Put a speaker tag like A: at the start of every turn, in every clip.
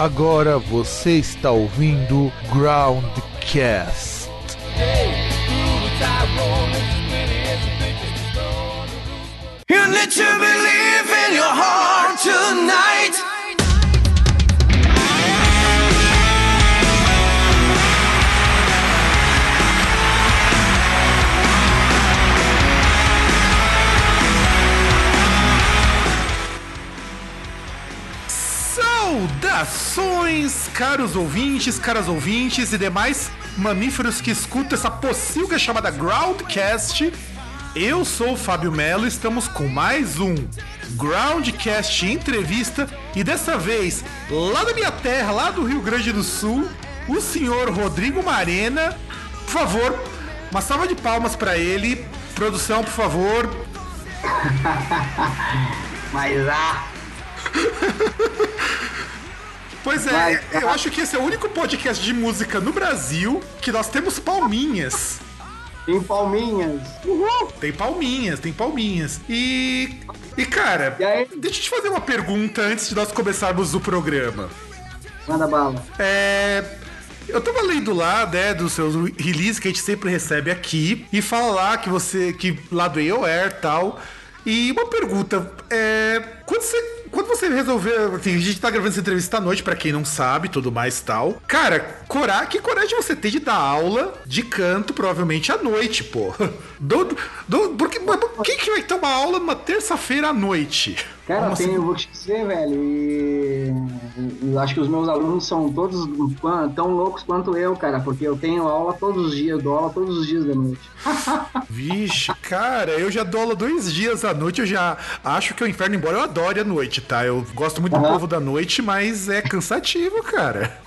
A: Agora você está ouvindo Groundcast. You need to believe in your heart tonight. Saudações, caros ouvintes, caras ouvintes e demais mamíferos que escutam essa pocilga chamada Groundcast. Eu sou o Fábio Melo estamos com mais um Groundcast entrevista e dessa vez lá da minha terra, lá do Rio Grande do Sul, o senhor Rodrigo Marena. Por favor, uma salva de palmas para ele. Produção, por favor.
B: Mas ah,
A: Pois é, eu acho que esse é o único podcast de música no Brasil que nós temos palminhas.
B: tem palminhas. Uhul!
A: Tem palminhas, tem palminhas. E. E cara,
B: E
A: deixa eu te fazer uma pergunta antes de nós começarmos o programa.
B: Manda bala.
A: É. Eu tava lendo lá, né, dos seus releases que a gente sempre recebe aqui, e fala lá que você. que lá do AOR e tal. E uma pergunta, é. Quando você. Quando você resolveu. Assim, a gente tá gravando essa entrevista à noite, pra quem não sabe, tudo mais tal. Cara, cora, que coragem você tem de dar aula de canto, provavelmente à noite, pô. Do, do, porque, quem que vai ter uma aula numa terça-feira à noite?
B: Cara,
A: Como
B: tem,
A: assim?
B: eu vou te dizer, velho, e, e acho que os meus alunos são todos tão loucos quanto eu, cara, porque eu tenho aula todos os dias, dou aula todos os dias da noite.
A: Vixe, cara, eu já dou aula dois dias à noite, eu já acho que o inferno, embora eu adore a noite, tá? Eu gosto muito do
B: Aham.
A: povo da noite, mas é cansativo, cara.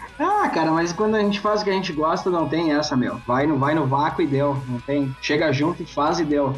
B: Ah, cara, mas quando a gente faz o que a gente gosta, não tem essa, meu. Vai no, vai no vácuo e deu, não tem. Chega junto e faz e deu.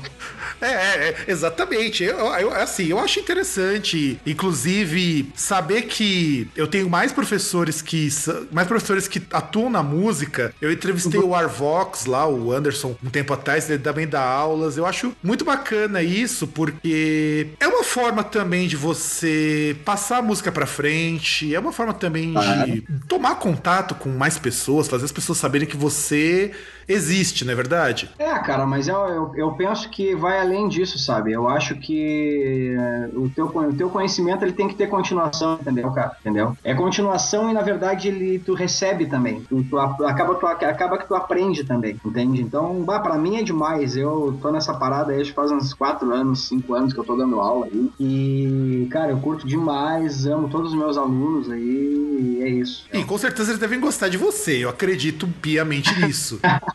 A: É, é, é, exatamente. Eu, eu- assim, eu acho interessante, inclusive, saber que eu tenho mais professores que mais professores que atuam na música. Eu entrevistei o Arvox lá, o Anderson, um tempo atrás, ele também dá aulas. Eu acho muito bacana isso, porque é uma forma também de você passar a música pra frente, é uma forma também de tomar contato com mais pessoas, fazer as pessoas saberem que você existe, não é verdade?
B: É, cara, mas eu, eu, eu penso que vai além disso, sabe? Eu acho que é, o teu, o teu conhecimento ele tem que ter continuação, entendeu, cara? Entendeu? É continuação e, na verdade, ele, tu recebe também. Tu, tu acaba, tu, acaba que tu aprende também, entende? Então, bah, pra mim é demais. Eu tô nessa parada aí, faz uns 4 anos, 5 anos que eu tô dando aula aí. E, cara, eu curto demais, amo todos os meus alunos aí, e é isso.
A: E com certeza eles devem gostar de você, eu acredito piamente nisso.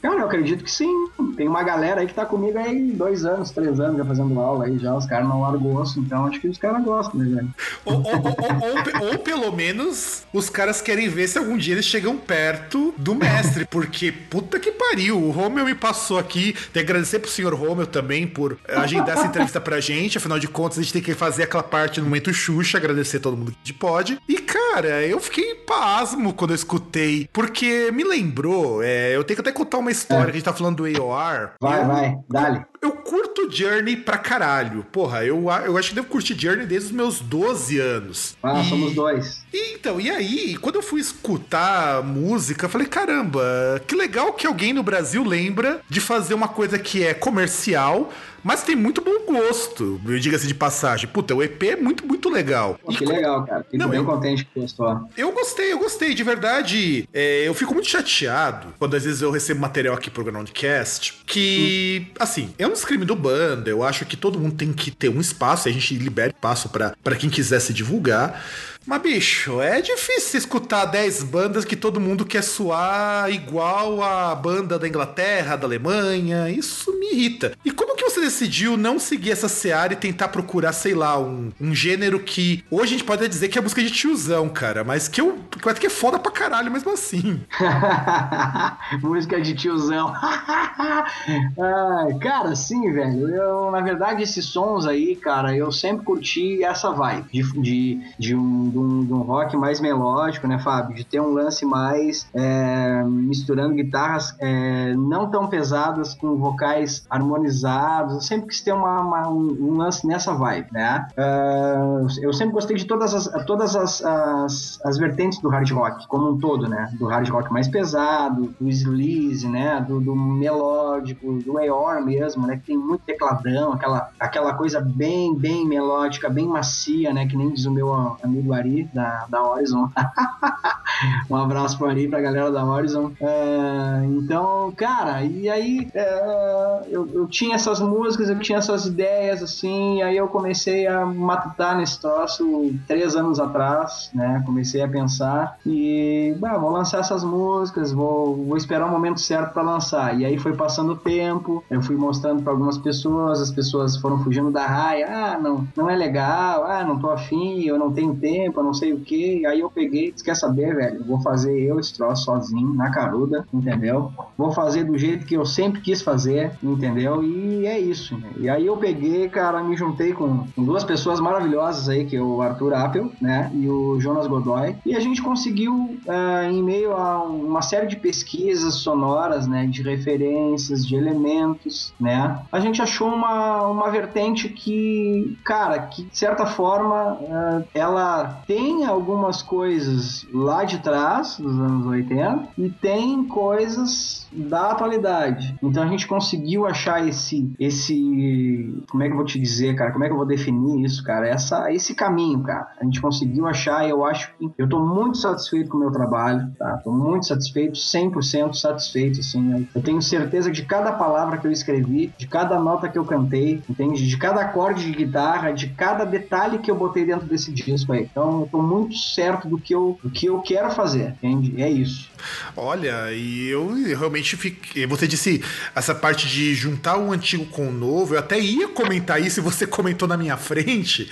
B: Cara, eu acredito que sim. Tem uma galera aí que tá comigo aí dois anos, três anos já fazendo aula aí já. Os caras não largam osso, então acho que os caras gostam, né, velho?
A: ou, ou- ou- ou pelo menos os caras querem ver se algum dia eles chegam perto do mestre, porque puta que pariu, o Romeu me passou aqui. Tem que agradecer pro senhor Romeu também por agendar essa entrevista pra gente, afinal de contas a gente tem que fazer aquela parte no momento Xuxa, agradecer todo mundo que pode. E cara, eu fiquei pasmo quando eu escutei, porque me lembrou, é, eu tenho que até contar uma história que a gente tá falando do AOR.
B: Vai,
A: Eu-
B: vai, dale.
A: eu curto Journey pra caralho. Porra, eu, eu acho que devo curtir Journey desde os meus 12 anos.
B: Ah,
A: E-
B: somos dois.
A: e, então, e aí, quando eu fui escutar música, eu falei, caramba, que legal que alguém no Brasil lembra de fazer uma coisa que é comercial, mas tem muito bom gosto, diga-se de passagem. Puta, o EP é muito, muito legal.
B: Pô,
A: E
B: que
A: co-
B: legal, cara. Fico
A: Não,
B: bem
A: eu-
B: contente que gostou.
A: eu gostei, eu gostei, de verdade. É, eu fico muito chateado quando às vezes eu recebo material aqui pro Groundcast que, assim, é um crime do banda. Eu acho que todo mundo tem que ter um espaço e a gente libera espaço pra quem quiser se divulgar. Mas, bicho, é difícil escutar 10 bandas que todo mundo quer soar igual a banda da Inglaterra, da Alemanha. Isso me irrita. E como que você decidiu não seguir essa seara e tentar procurar, sei lá, um, um gênero que hoje a gente pode dizer que é música de tiozão, cara, mas que eu acho que é foda pra caralho mesmo assim.
B: Música de tiozão. Ai, cara, sim, velho. Eu, na verdade, esses sons aí, cara, eu sempre curti essa vibe de, de, de, um, de, um, de um rock mais melódico, né, Fábio? De ter um lance mais é, misturando guitarras é, não tão pesadas com vocais harmonizados. Eu sempre quis ter uma, uma um, um, lance nessa vibe, né? Uh, eu sempre gostei de todas as, todas as, as, as, vertentes do hard rock, como um todo, né? Do hard rock mais pesado, do sleaze, né? Do, do melódico, do Eeyore mesmo, né? Que tem muito tecladão, aquela, aquela coisa bem, bem melódica, bem macia, né? Que nem diz o meu amigo Ari, da, da Horizon. um abraço pro Ari, pra galera da Horizon. Uh, então, cara, e aí uh, eu, eu tinha essas músicas, eu tinha essas ideias, assim, e aí eu comecei a matutar nesse troço três anos atrás, né? Comecei a pensar e, bah, vou lançar essas músicas, vou, vou esperar o momento certo para lançar. E aí foi passando o tempo, eu fui mostrando para algumas pessoas, as pessoas foram fugindo da raia, ah, não, não é legal, ah, não tô afim, eu não tenho tempo, eu não sei o que. Aí eu peguei, quer saber, velho, vou fazer eu esse troço sozinho, na caruda, entendeu? Vou fazer do jeito que eu sempre quis fazer, entendeu? E é isso. Né? E aí eu peguei, cara, me juntei com, duas pessoas maravilhosas aí, que é o Arthur Appel, né, e o Jonas Godoy, e a gente conseguiu, uh, em meio a uma série de pesquisas sonoras, né, de referências, de elementos, né, a gente achou uma, uma vertente que, cara, que de certa forma uh, ela tem algumas coisas lá de trás, dos anos 80, e tem coisas da atualidade. Então a gente conseguiu achar esse, esse, como é que eu vou te dizer, cara? Como é que eu vou definir isso, cara? Essa, esse caminho, cara. A gente conseguiu achar eu acho que eu tô muito satisfeito com o meu trabalho, tá? Tô muito satisfeito, 100% satisfeito, assim. Eu tenho certeza de cada palavra que eu escrevi, de cada nota que eu cantei, entende? De cada acorde de guitarra, de cada detalhe que eu botei dentro desse disco aí. Então eu tô muito certo do que eu, do que eu quero fazer, entende? É isso.
A: Olha, e eu realmente fiquei. Você disse essa parte de juntar o antigo com o novo. Eu até ia comentar isso e você comentou na minha frente.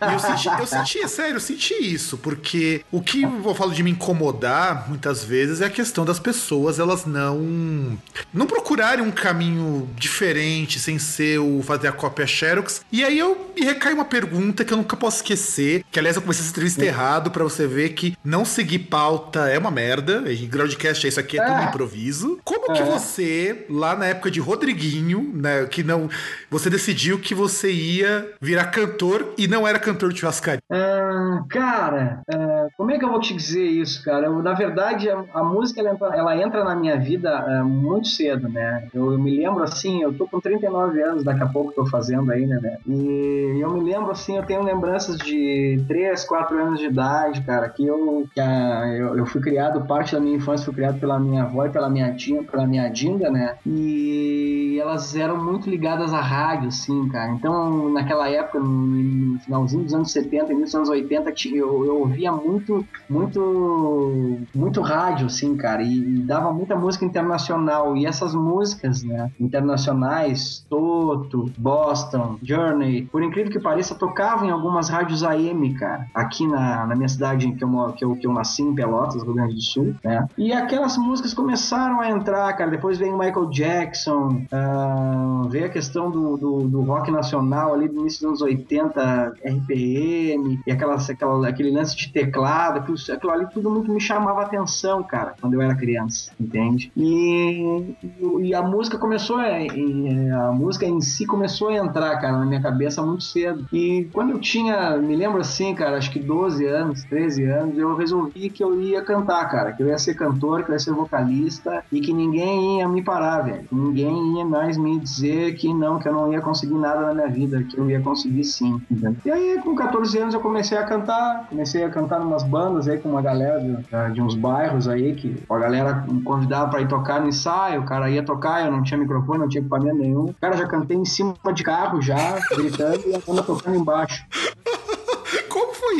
A: Eu senti, eu senti, é sério, eu senti isso, porque o que eu falo de me incomodar muitas vezes é a questão das pessoas elas não não procurarem um caminho diferente sem ser o fazer a cópia Xerox. E aí eu me recai uma pergunta que eu nunca posso esquecer, que aliás eu comecei essa entrevista errado para você ver que não seguir pauta é uma merda. Groundcast é isso aqui, é, é. tudo improviso. Como é. que você, lá na época de Rodriguinho, né, que não. Você decidiu que você ia virar cantor e não era cantor de churrascaria?
B: Ah, cara, ah, como é que eu vou te dizer isso, cara? Eu, na verdade, a, a música ela entra, ela entra, na minha vida ah, muito cedo, né? Eu, eu, me lembro assim, eu tô com 39 anos, daqui a pouco tô fazendo aí, né? né? E eu me lembro assim, eu tenho lembranças de 3, 4 anos de idade, cara, que eu, que a, eu, eu fui criado, parte da minha infância foi criado pela minha avó e pela minha tia, pela minha dinda, né? E elas eram muito ligadas à rádio, assim, cara. Então, naquela época, no finalzinho dos anos 70, início dos anos 80, eu, eu ouvia muito, muito, muito rádio, assim, cara. E, e dava muita música internacional. E essas músicas, né, internacionais, Toto, Boston, Journey, por incrível que pareça, tocavam em algumas rádios AM, cara. Aqui na, na minha cidade que eu, que eu, que eu nasci, em Pelotas, Rio Grande do Sul, né? E aquelas músicas começaram a entrar, cara. Depois veio Michael Jackson, uh, veio a questão do, do, do, rock nacional ali do início dos anos 80, RPM, e aquelas, aquela, aquele lance de teclado, aquilo, aquilo ali tudo muito me chamava atenção, cara, quando eu era criança, entende? E, e a música começou, a, a música em si começou a entrar, cara, na minha cabeça muito cedo. E quando eu tinha, me lembro assim, cara, acho que 12 anos, 13 anos, eu resolvi que eu ia cantar, cara, que eu ia ser cantor, que eu ia ser vocalista e que ninguém ia me parar, velho. Ninguém ia mais me dizer que não, que eu não ia conseguir nada na minha vida, que eu ia conseguir sim. Entendeu? E aí, com 14 anos, eu comecei a cantar, comecei a cantar umas bandas aí com uma galera de, de uns bairros aí, que a galera me convidava para ir tocar no ensaio, o cara ia tocar, eu não tinha microfone, não tinha equipamento nenhum. Cara, já cantei em cima de carro já, gritando e a banda tocando embaixo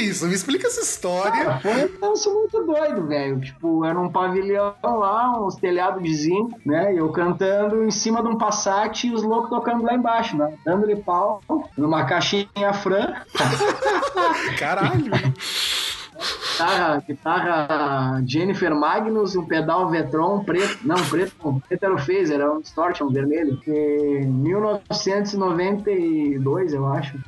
A: isso? Me explica essa história.
B: Cara, foi um negócio muito doido, velho. Tipo, era um pavilhão lá, uns telhados de zinco, né? E eu cantando em cima de um Passat e os loucos tocando lá embaixo, né? Dando-lhe pau numa caixinha Fran.
A: Caralho!
B: Guitarra, guitarra Jennifer Magnus, um pedal Vetron preto. Não, preto. Preto era o Phaser, era um Distortion vermelho. Em 1992, eu acho.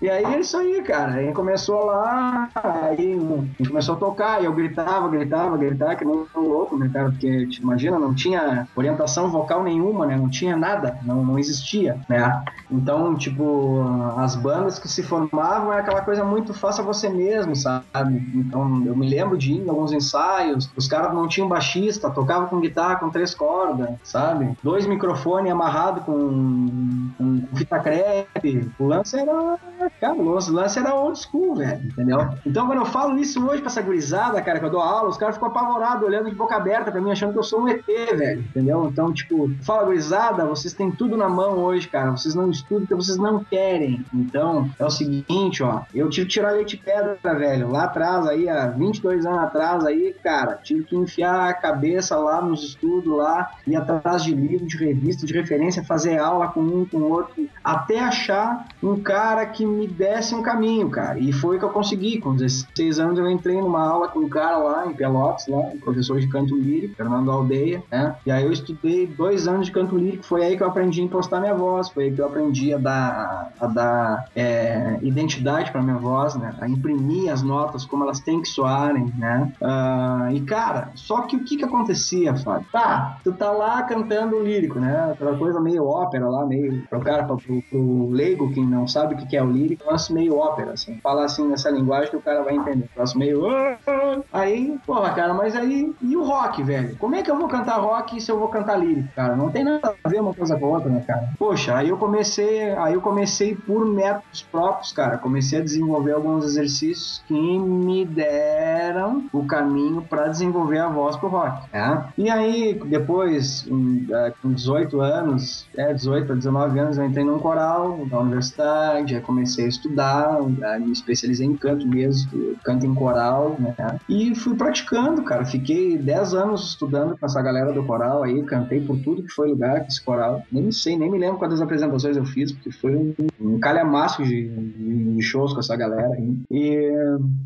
B: e aí é isso aí, cara. Aí começou lá, aí começou a tocar, e eu gritava, gritava, gritava, que não louco, né, cara? Porque, te imagina, não tinha orientação vocal nenhuma, né? Não tinha nada, não, não existia, né? Então, tipo, as bandas que se formavam é aquela coisa muito faça você mesmo, sabe? Então, eu me lembro de ir em alguns ensaios, os caras não tinham baixista, tocavam com guitarra com três cordas, sabe? Dois microfones amarrados com, com fita crepe. O lance era. Cara, o lance era old school, velho, entendeu? Então, quando eu falo isso hoje pra essa gurizada, cara, que eu dou aula, os caras ficam apavorados, olhando de boca aberta pra mim, achando que eu sou um ET, velho, entendeu? Então, tipo, fala gurizada, vocês têm tudo na mão hoje, cara. Vocês não estudam porque vocês não querem. Então, é o seguinte, ó. Eu tive que tirar leite pedra, velho. Lá atrás, aí, há 22 anos atrás, aí, cara, tive que enfiar a cabeça lá nos estudos, lá, ir atrás de livro, de revista, de referência, fazer aula com um, com outro, até achar um cara que me desse um caminho, cara. E foi o que eu consegui. Com 16 anos eu entrei numa aula com um cara lá em Pelotas, lá, um professor de canto lírico, Fernando Aldeia, né? E aí eu estudei dois anos de canto lírico, foi aí que eu aprendi a impostar minha voz, foi aí que eu aprendi a dar, a dar é, identidade para minha voz, né? A imprimir as notas como elas têm que soarem, né? Uh, e cara, só que o que que acontecia, Fábio? Tá, tu tá lá cantando lírico, né? Aquela coisa meio ópera lá, meio pro cara, pro, pro leigo, que não sabe o que é o lírico, lance meio ópera, assim. Fala assim nessa linguagem que o cara vai entender. Lance meio. Ah, ah. Aí, porra, cara, mas aí. E o rock, velho? Como é que eu vou cantar rock se eu vou cantar lírico, cara? Não tem nada a ver uma coisa com a outra, né, cara? Poxa, aí eu comecei. Aí eu comecei por métodos próprios, cara. Comecei a desenvolver alguns exercícios que me deram o caminho para desenvolver a voz pro rock. Né? E aí, depois, é, com 18 anos, é, 18 a 19 anos, eu entrei num coral da universidade, aí comecei a estudar, me especializei em canto mesmo, canto em coral, né? E fui praticando, cara. Fiquei 10 anos estudando com essa galera do coral aí, cantei por tudo que foi lugar com esse coral. Nem sei, nem me lembro quantas apresentações eu fiz, porque foi um, um calhamaço de, de shows com essa galera aí. E,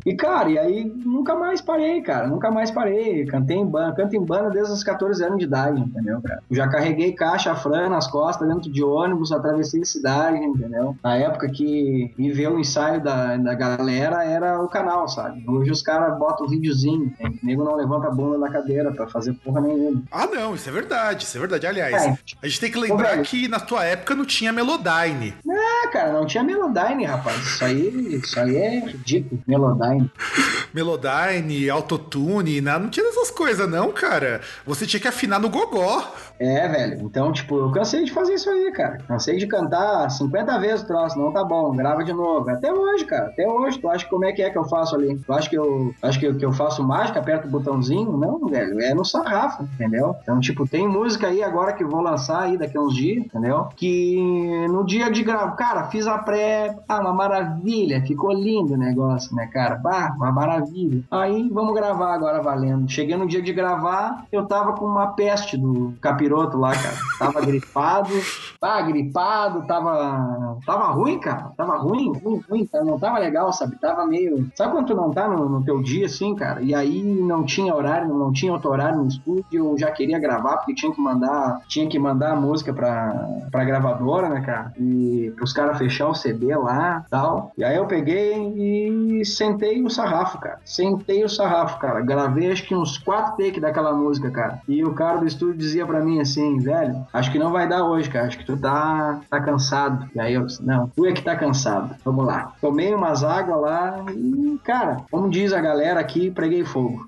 B: e, cara, e aí nunca mais parei, cara. Nunca mais parei. Cantei em banda, canto em banda desde os 14 anos de idade, entendeu, cara? Já carreguei caixa fran nas costas dentro de ônibus, atravessei a cidade, entendeu? Na época que ir ver o ensaio da, da galera era o canal, sabe? Hoje os caras botam videozinho, o nego não levanta a bunda da cadeira pra fazer porra nenhuma.
A: Ah, não, isso é verdade, isso é verdade. Aliás, é. a gente tem que lembrar Ô, que na tua época não tinha Melodyne.
B: Ah, cara, não tinha Melodyne, rapaz. Isso aí, isso aí é ridículo, Melodyne.
A: Melodyne, autotune, não, não tinha essas coisas, não, cara. Você tinha que afinar no gogó.
B: É, velho. Então, tipo, eu cansei de fazer isso aí, cara. Cansei de cantar 50 vezes o troço. Não tá bom, grava de novo. Até hoje, cara. Até hoje. Tu acha como é que é que eu faço ali? Tu acha que eu acho que, que eu faço mágica, aperto o botãozinho? Não, velho. É no sarrafo, entendeu? Então, tipo, tem música aí agora que vou lançar aí daqui a uns dias, entendeu? Que no dia de grava, cara, fiz a pré. Ah, uma maravilha. Ficou lindo o negócio, né, cara? Bah, uma maravilha. Aí, vamos gravar agora valendo. Cheguei no dia de gravar, eu tava com uma peste do capiroto capiroto lá, cara. Tava gripado, tava gripado, tava. Tava ruim, cara. Tava ruim, ruim, ruim. Não tava legal, sabe? Tava meio. Sabe quando tu não tá no, no teu dia, assim, cara? E aí não tinha horário, não tinha outro horário no estúdio, eu já queria gravar, porque tinha que mandar, tinha que mandar a música pra, pra gravadora, né, cara? E os caras fechar o CD lá tal. E aí eu peguei e sentei o sarrafo, cara. Sentei o sarrafo, cara. Gravei acho que uns quatro takes daquela música, cara. E o cara do estúdio dizia pra mim assim, velho, acho que não vai dar hoje, cara. Acho que tu tá, tá cansado. E aí eu disse, não, tu é que tá cansado. Vamos lá. Tomei umas águas lá e, cara, como diz a galera aqui, preguei fogo.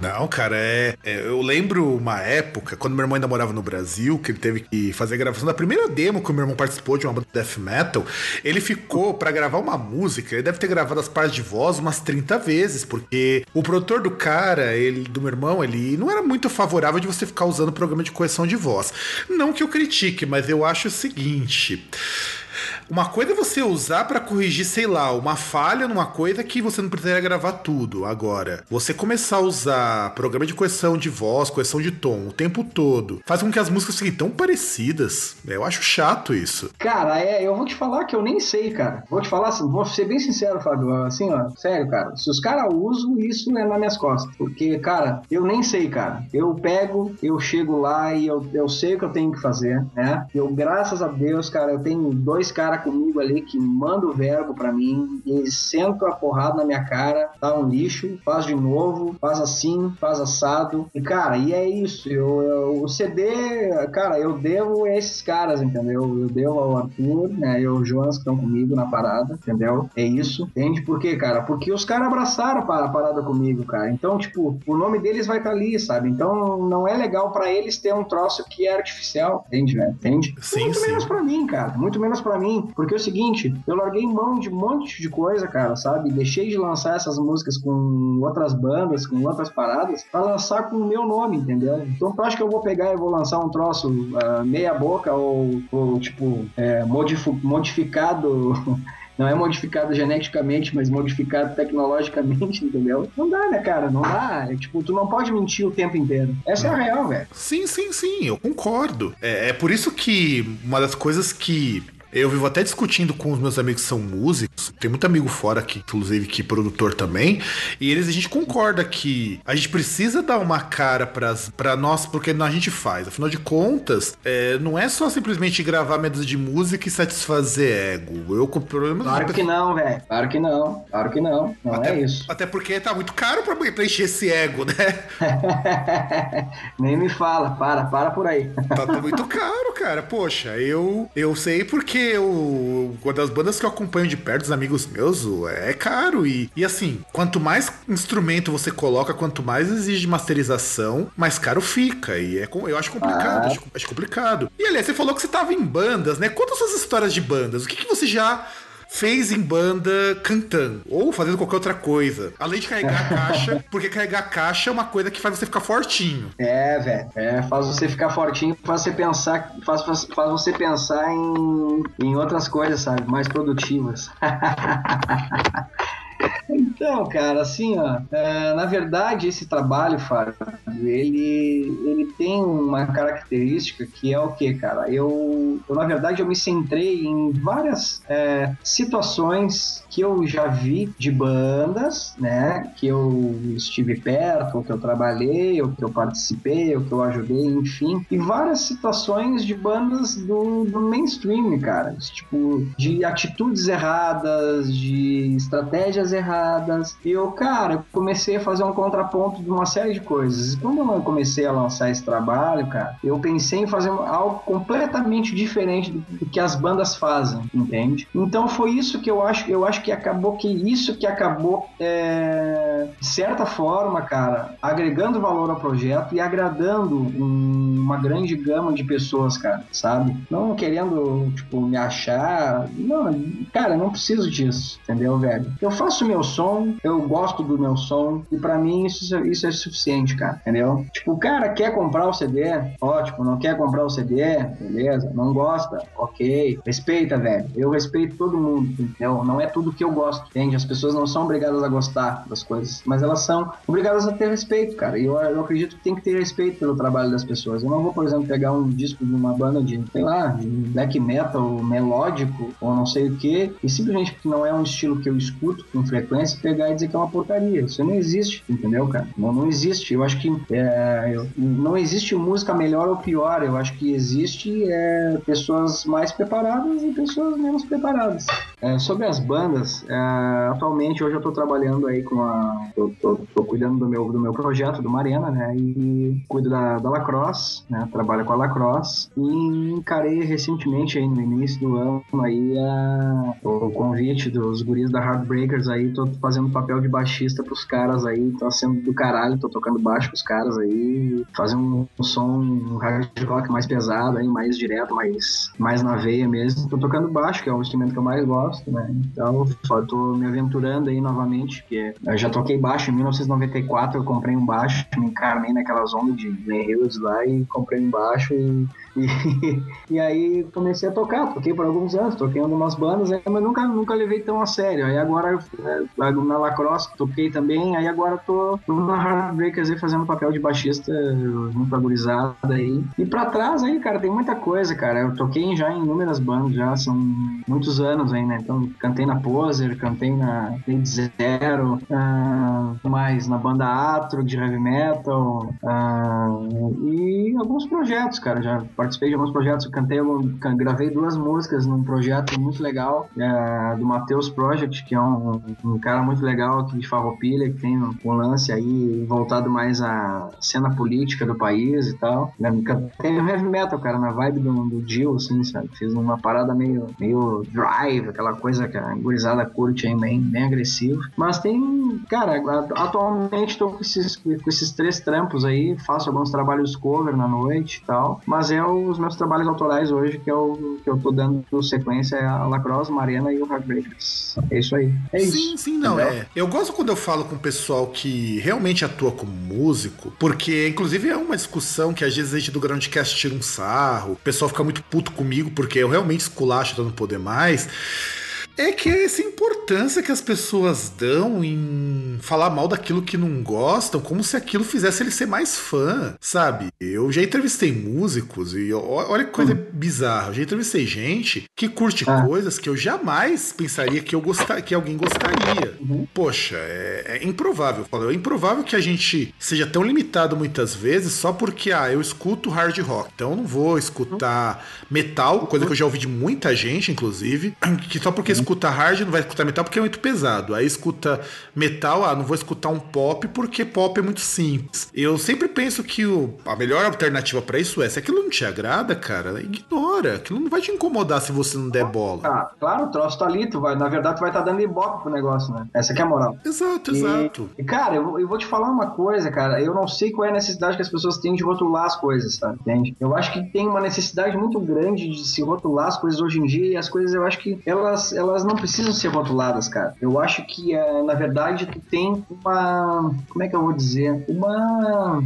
A: Não, cara, é, é, Eu lembro uma época, quando meu irmão ainda morava no Brasil, que ele teve que fazer a gravação da primeira demo que o meu irmão participou de uma banda de death metal. Ele ficou para gravar uma música, ele deve ter gravado as partes de voz umas 30 vezes, porque o produtor do cara, ele, do meu irmão, ele não era muito favorável de você ficar usando programa de correção de voz. Não que eu critique, mas eu acho o seguinte. Uma coisa é você usar para corrigir, sei lá, uma falha numa coisa que você não precisaria gravar tudo. Agora, você começar a usar programa de correção de voz, correção de tom o tempo todo, faz com que as músicas fiquem tão parecidas. Eu acho chato isso.
B: Cara, é, eu vou te falar que eu nem sei, cara. Vou te falar assim, vou ser bem sincero, Fábio. Assim, ó, sério, cara. Se os caras usam, isso é nas minhas costas. Porque, cara, eu nem sei, cara. Eu pego, eu chego lá e eu, eu sei o que eu tenho que fazer, né? Eu, graças a Deus, cara, eu tenho dois caras comigo ali que mandam o verbo para mim, eles sentam a porrada na minha cara, dá um lixo, faz de novo, faz assim, faz assado. E, cara, e é isso. Eu, eu, o CD, cara, eu devo a esses caras, entendeu? Eu devo ao Arthur, né? E ao Jonas que estão comigo na parada, entendeu? É isso. Entende por quê, cara? Porque os caras abraçaram a parada comigo, cara. Então, tipo, o nome deles vai estar tá ali, sabe? Então, não é legal para eles ter um troço que é artificial, entende, velho? Entende?
A: Sim,
B: Muito
A: sim.
B: menos pra mim, cara. Muito menos para mim. Porque é o seguinte, eu larguei mão de um monte de coisa, cara, sabe? Deixei de lançar essas músicas com outras bandas, com outras paradas, para lançar com o meu nome, entendeu? Então tu acha que eu vou pegar e vou lançar um troço uh, meia boca ou, ou tipo, é, modificado não é modificado geneticamente, mas modificado tecnologicamente, entendeu? Não dá, né, cara? Não dá. É, tipo, tu não pode mentir o tempo inteiro. Essa é a real, velho.
A: Sim, sim, sim, eu concordo. É, é por isso que uma das coisas que eu vivo até discutindo com os meus amigos que são músicos. Tem muito amigo fora aqui, inclusive que produtor também. E eles a gente concorda que a gente precisa dar uma cara para nós, porque a gente faz. Afinal de contas, é, não é só simplesmente gravar medos de música e satisfazer ego. Eu com problemas.
B: Claro que não, velho. Claro que não. Claro que não. Não
A: até,
B: é isso.
A: Até porque tá muito caro pra preencher esse ego, né?
B: Nem me fala. Para, para por aí.
A: Tá, tá muito caro, cara. Poxa, eu, eu sei porque eu. Uma das bandas que eu acompanho de perto, os amigos meus, é caro. E, e assim, quanto mais instrumento você coloca, quanto mais exige masterização, mais caro fica. E é, eu acho complicado. Ah. Acho, acho, complicado. E aliás, você falou que você tava em bandas, né? Conta suas histórias de bandas. O que, que você já fez em banda cantando ou fazendo qualquer outra coisa. Além de carregar a caixa, porque carregar a caixa é uma coisa que faz você ficar fortinho.
B: É, velho. É, faz você ficar fortinho, faz você pensar, faz, faz, faz você pensar em, em outras coisas, sabe? Mais produtivas. Então, cara, assim, ó, é, na verdade, esse trabalho, Fábio, ele, ele tem uma característica que é o que, cara? Eu, eu, na verdade, eu me centrei em várias é, situações que eu já vi de bandas, né? Que eu estive perto, ou que eu trabalhei, ou que eu participei, ou que eu ajudei, enfim. E várias situações de bandas do, do mainstream, cara. Tipo, de atitudes erradas, de estratégias erradas. E eu, cara, comecei a fazer um contraponto de uma série de coisas. E quando eu comecei a lançar esse trabalho, cara, eu pensei em fazer algo completamente diferente do, que as bandas fazem, entende? Então foi isso que eu acho, eu acho que acabou que isso que acabou, é, de certa forma, cara, agregando valor ao projeto e agradando um, uma grande gama de pessoas, cara, sabe? Não querendo, tipo, me achar. Não, cara, não preciso disso, entendeu, velho? Eu faço meu som, eu gosto do meu som, e para mim isso, isso é suficiente, cara, entendeu? Tipo, o cara quer comprar o CD, ótimo, não quer comprar o CD, beleza, não gosta, ok, respeita, velho, eu respeito todo mundo, entendeu? Não é tudo que eu gosto, entende? As pessoas não são obrigadas a gostar das coisas, mas elas são obrigadas a ter respeito, cara, e eu, eu acredito que tem que ter respeito pelo trabalho das pessoas. Eu não vou, por exemplo, pegar um disco de uma banda de, sei lá, de black metal melódico, ou não sei o que, e simplesmente porque não é um estilo que eu escuto com frequência, pegar e dizer que é uma porcaria. Isso não existe, entendeu, cara? Não, não existe. Eu acho que é, eu, não existe música melhor ou pior. Eu acho que existe é, pessoas mais preparadas e pessoas menos preparadas. É, sobre as bandas, é, atualmente hoje eu estou trabalhando aí com a. Tô, tô, tô, cuidando do meu, do meu projeto, do Marena, né? E cuido da, da Lacrosse, né? Trabalho com a Lacrosse. E encarei recentemente aí no início do ano aí a, o convite dos guris da Heartbreakers aí. Tô fazendo papel de baixista pros caras aí. Tá sendo do caralho, tô tocando baixo com os caras aí. Fazendo um, um som um hard rock mais pesado aí, mais direto, mais, mais na veia mesmo. Tô tocando baixo, que é o instrumento que eu mais gosto gosto, né? Então, só tô me aventurando aí novamente, porque eu já toquei baixo em 1994, eu comprei um baixo, me encarnei naquela zona de Glen Hills lá e comprei um baixo e e, e aí comecei a tocar, toquei por alguns anos, toquei em algumas bandas, mas nunca, nunca levei tão a sério. Aí agora é, na Lacrosse toquei também, aí agora tô na Heartbreakers aí fazendo papel de baixista junto gurizada aí. E pra trás aí, cara, tem muita coisa, cara. Eu toquei já em inúmeras bandas, já são muitos anos aí, né? Então cantei na Poser, cantei na Lady Zero, uh, mais na banda Atro de heavy metal uh, e alguns projetos, cara. Já de alguns projetos, cantei, gravei duas músicas num projeto muito legal é, do Matheus Project, que é um, um, cara muito legal aqui de Farroupilha, que tem um, um, lance aí voltado mais à cena política do país e tal. Né? Um heavy metal, cara, na vibe do, do Jill, assim, sabe? Fiz uma parada meio, meio drive, aquela coisa que a gurizada curte aí, bem, bem agressivo. Mas tem, cara, atualmente tô com esses, com esses três trampos aí, faço alguns trabalhos cover na noite e tal, mas é o os meus trabalhos autorais hoje, que eu, que eu tô dando sequência é a Lacrosse, Mariana e o Heartbreakers. É isso aí. É
A: sim, isso. sim, não. É. Eu gosto quando eu falo com o pessoal que realmente atua como músico, porque, inclusive, é uma discussão que às vezes a gente do Groundcast tira um sarro, o pessoal fica muito puto comigo porque eu realmente esculacho dando poder mais. É que é essa importância que as pessoas dão em falar mal daquilo que não gostam, como se aquilo fizesse ele ser mais fã, sabe? Eu já entrevistei músicos e olha que coisa uhum. bizarra. Eu já entrevistei gente que curte ah. coisas que eu jamais pensaria que eu gostar, que alguém gostaria. Uhum. Poxa, é, é improvável. É improvável que a gente seja tão limitado muitas vezes só porque ah, eu escuto hard rock. Então eu não vou escutar metal, coisa que eu já ouvi de muita gente, inclusive, que só porque escuta hard, não vai escutar metal porque é muito pesado. Aí escuta metal, ah, não vou escutar um pop porque pop é muito simples. Eu sempre penso que o, a melhor alternativa para isso é, se aquilo não te agrada, cara, ignora. Aquilo não vai te incomodar se você não der bola.
B: Ah, claro, o troço tá ali, tu vai, na verdade tu vai estar tá dando ibope pro negócio, né? Essa que é a moral.
A: Exato,
B: e,
A: exato.
B: E, cara, eu, eu vou te falar uma coisa, cara, eu não sei qual é a necessidade que as pessoas têm de rotular as coisas, tá? Entende? Eu acho que tem uma necessidade muito grande de se rotular as coisas hoje em dia e as coisas eu acho que elas elas não precisam ser rotuladas, cara. Eu acho que, é, na verdade, tu tem uma. Como é que eu vou dizer? Uma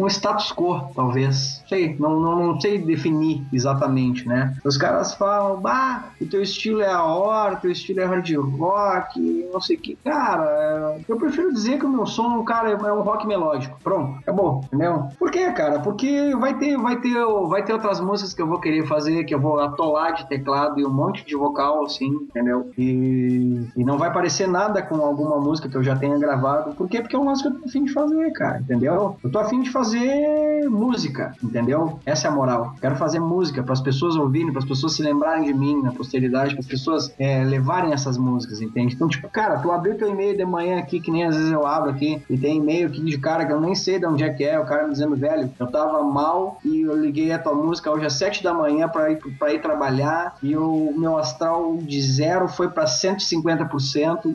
B: um status quo, talvez. Sei, não, não, não sei definir exatamente, né? Os caras falam, bah, o teu estilo é a hora, o teu estilo é hard rock, não sei o que. Cara, eu prefiro dizer que o meu som, cara, é um rock melódico. Pronto, acabou, entendeu? Por quê, cara? Porque vai ter, vai ter, vai ter outras músicas que eu vou querer fazer, que eu vou atolar de teclado e um monte de vocal, assim, entendeu? E, e não vai parecer nada com alguma música que eu já tenha gravado. Por quê? Porque é um lance que eu tô afim de fazer, cara, entendeu? Eu tô afim de fazer música, entendeu? Essa é a moral. Quero fazer música para as pessoas ouvirem, para as pessoas se lembrarem de mim na posteridade, para as pessoas é, levarem essas músicas, entende? Então, tipo, cara, tu abriu teu e-mail de manhã aqui, que nem às vezes eu abro aqui, e tem e-mail aqui de cara que eu nem sei de onde é que é, o cara me dizendo, velho, eu tava mal e eu liguei a tua música hoje às sete da manhã para ir, ir trabalhar e o meu astral de zero foi para 150%.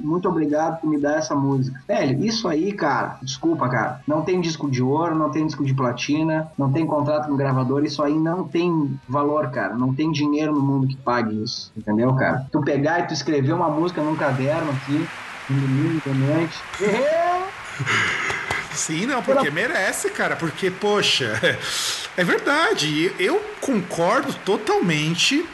B: Muito obrigado por me dar essa música. Velho, isso aí, cara, desculpa, cara, não tem disco de ouro, não tem tem disco de platina, não tem contrato com gravador, isso aí não tem valor, cara. Não tem dinheiro no mundo que pague isso, entendeu, cara? Tu pegar e tu escrever uma música num caderno aqui, no domingo de noite.
A: Sim, não, porque merece, cara. Porque, poxa, é verdade. Eu concordo totalmente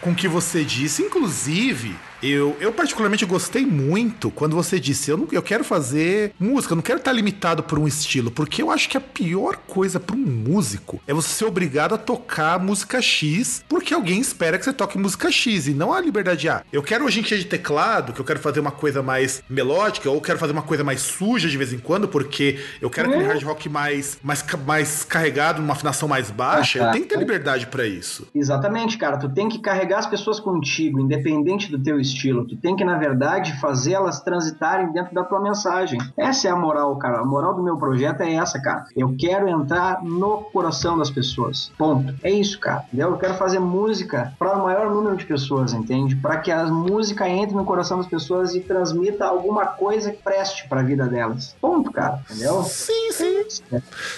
A: com o que você disse. Inclusive, eu, eu particularmente gostei muito quando você disse: eu, não, eu quero fazer música, eu não quero estar limitado por um estilo, porque eu acho que a pior coisa para um músico é você ser obrigado a tocar música X porque alguém espera que você toque música X e não a liberdade A. Eu quero hoje em dia de teclado, que eu quero fazer uma coisa mais melódica, ou quero fazer uma coisa mais suja de vez em quando, porque eu quero aquele hard rock mais, mais, mais carregado, numa afinação mais baixa. eu tenho que ter liberdade para isso.
B: Exatamente, cara. Tu tem que carregar as pessoas contigo, independente do teu estilo estilo. Tu tem que, na verdade, fazer elas transitarem dentro da tua mensagem. Essa é a moral, cara. A moral do meu projeto é essa, cara. Eu quero entrar no coração das pessoas. Ponto. É isso, cara. Entendeu? Eu quero fazer música para o maior número de pessoas, entende? Para que a música entre no coração das pessoas e transmita alguma coisa que preste para a vida delas. Ponto, cara. Entendeu?
A: Sim, sim.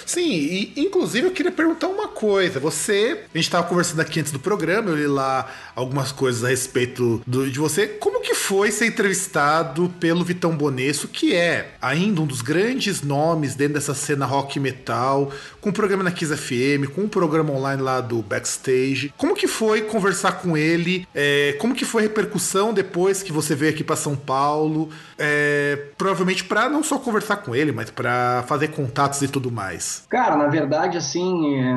A: Sim, e inclusive eu queria perguntar uma coisa. Você, a gente estava conversando aqui antes do programa, eu li lá algumas coisas a respeito do, de você como que foi ser entrevistado pelo Vitão Bonesso, que é ainda um dos grandes nomes dentro dessa cena rock metal, com um programa na Kiss FM, com um programa online lá do Backstage. Como que foi conversar com ele? É, como que foi a repercussão depois que você veio aqui para São Paulo? É, provavelmente para não só conversar com ele, mas para fazer contatos e tudo mais.
B: Cara, na verdade, assim, é...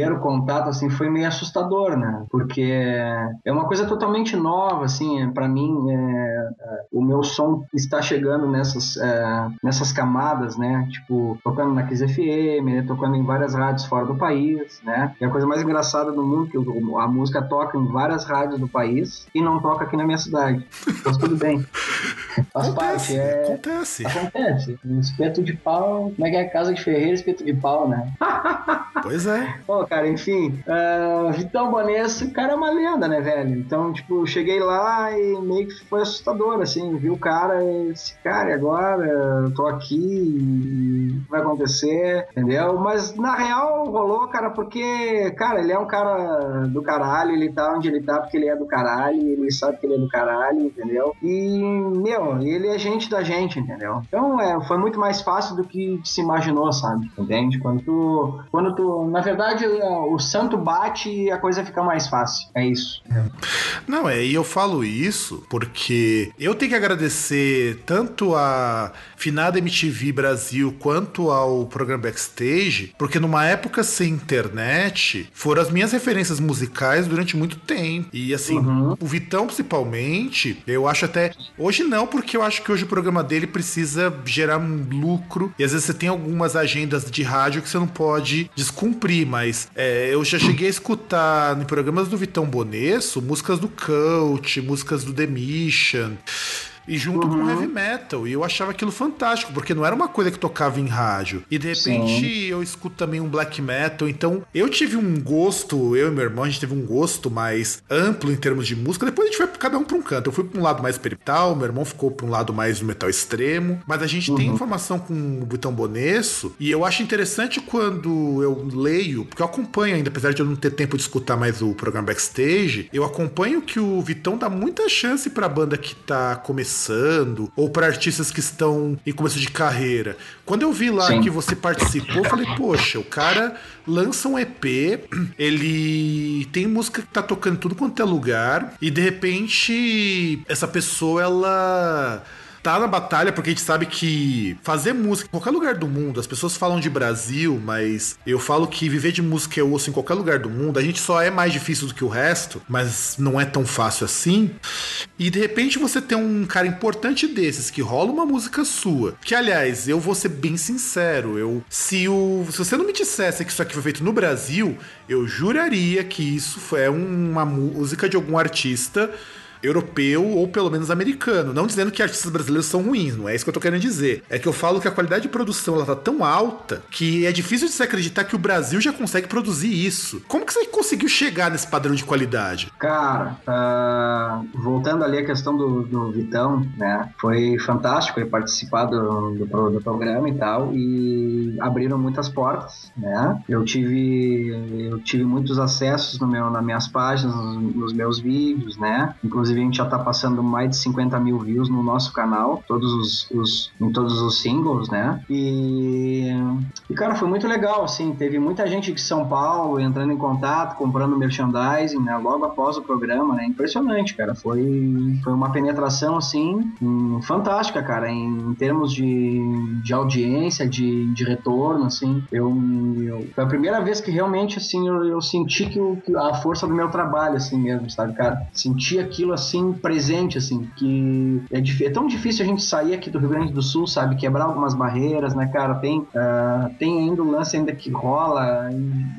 B: o primeiro contato assim foi meio assustador, né? Porque é uma coisa totalmente nova, assim, para mim. É... é o meu som está chegando nessas é... nessas camadas, né? Tipo, tocando na Kiss FM, né? tocando em várias rádios fora do país, né? E a coisa mais engraçada do mundo é que a música toca em várias rádios do país e não toca aqui na minha cidade. Mas tudo bem.
A: Faz acontece, parte, é... Acontece.
B: Acontece. Um espeto de pau. Como é que é? Casa de Ferreira, espeto de pau, né?
A: Pois é.
B: Pô, cara, enfim. Uh, Vitão o cara é uma lenda, né, velho? Então, tipo, cheguei lá e meio que foi assustador, assim. Vi o cara e disse, cara, e agora? Eu tô aqui que vai acontecer? Entendeu? Mas na real rolou, cara, porque, cara, ele é um cara do caralho, ele tá onde ele tá porque ele é do caralho, ele sabe que ele é do caralho, entendeu? E, meu, ele é gente da gente, entendeu? Então é, foi muito mais fácil do que se imaginou, sabe? Entende? Quando tu, quando tu, na verdade, o santo bate e a coisa fica mais fácil. É isso.
A: Não, é, e eu falo isso porque eu tenho que agradecer tanto a finada MTV Brasil quanto ao programa Backstage, porque numa época sem internet, foram as minhas referências musicais durante muito tempo. E assim, uhum. o Vitão principalmente, eu acho até hoje não, porque eu acho que hoje o programa dele precisa gerar um lucro. E às vezes você tem algumas agendas de rádio que você não pode descumprir, mas é, eu já cheguei a escutar em programas do Vitão Bonesso músicas do Cult, músicas do The Mission e junto uhum. com heavy metal. E eu achava aquilo fantástico, porque não era uma coisa que tocava em rádio. E de repente Sim. eu escuto também um black metal. Então eu tive um gosto, eu e meu irmão, a gente teve um gosto mais amplo em termos de música. Depois a gente foi cada um para um canto. Eu fui para um lado mais perital, meu irmão ficou para um lado mais do metal extremo. Mas a gente uhum. tem informação com o Butão Bonesso. E eu acho interessante quando eu leio, porque eu acompanho ainda, apesar de eu não ter tempo de escutar mais o programa backstage, eu acompanho que o Vitão dá muita chance pra banda que tá começando começando, ou para artistas que estão em começo de carreira. Quando eu vi lá Sim. que você participou, eu falei, poxa, o cara lança um EP, ele tem música que tá tocando tudo quanto é lugar, e de repente essa pessoa ela tá na batalha, porque a gente sabe que fazer música em qualquer lugar do mundo, as pessoas falam de Brasil, mas eu falo que viver de música é osso em qualquer lugar do mundo, a gente só é mais difícil do que o resto, mas não é tão fácil assim. E de repente você tem um cara importante desses que rola uma música sua. Que aliás, eu vou ser bem sincero, eu se o se você não me dissesse que isso aqui foi feito no Brasil, eu juraria que isso é uma música de algum artista europeu ou pelo menos americano. Não dizendo que artistas brasileiros são ruins, não é isso que eu tô querendo dizer. É que eu falo que a qualidade de produção ela tá tão alta que é difícil de se acreditar que o Brasil já consegue produzir isso. Como que você conseguiu chegar nesse padrão de qualidade?
B: Cara, uh, voltando ali à questão do, do Vitão, né? Foi fantástico participar do, do, do, programa e tal, e abriram muitas portas, né? Eu tive, eu tive muitos acessos no meu, nas minhas páginas, nos, nos meus vídeos, né? Inclusive Inclusive, a gente já tá passando mais de 50 mil views no nosso canal, todos os, os em todos os singles, né? E, e, cara, foi muito legal, assim. Teve muita gente de São Paulo entrando em contato, comprando merchandising, né? Logo após o programa, né? Impressionante, cara. Foi, foi uma penetração, assim, hum, fantástica, cara, em, termos de, de audiência, de, de retorno, assim. Eu, eu, foi a primeira vez que realmente, assim, eu, eu senti que, que a força do meu trabalho, assim mesmo, sabe, cara? Senti aquilo, assim presente, assim, que é, é, tão difícil a gente sair aqui do Rio Grande do Sul, sabe, quebrar algumas barreiras, né, cara? Tem, uh, tem ainda o lance ainda que rola,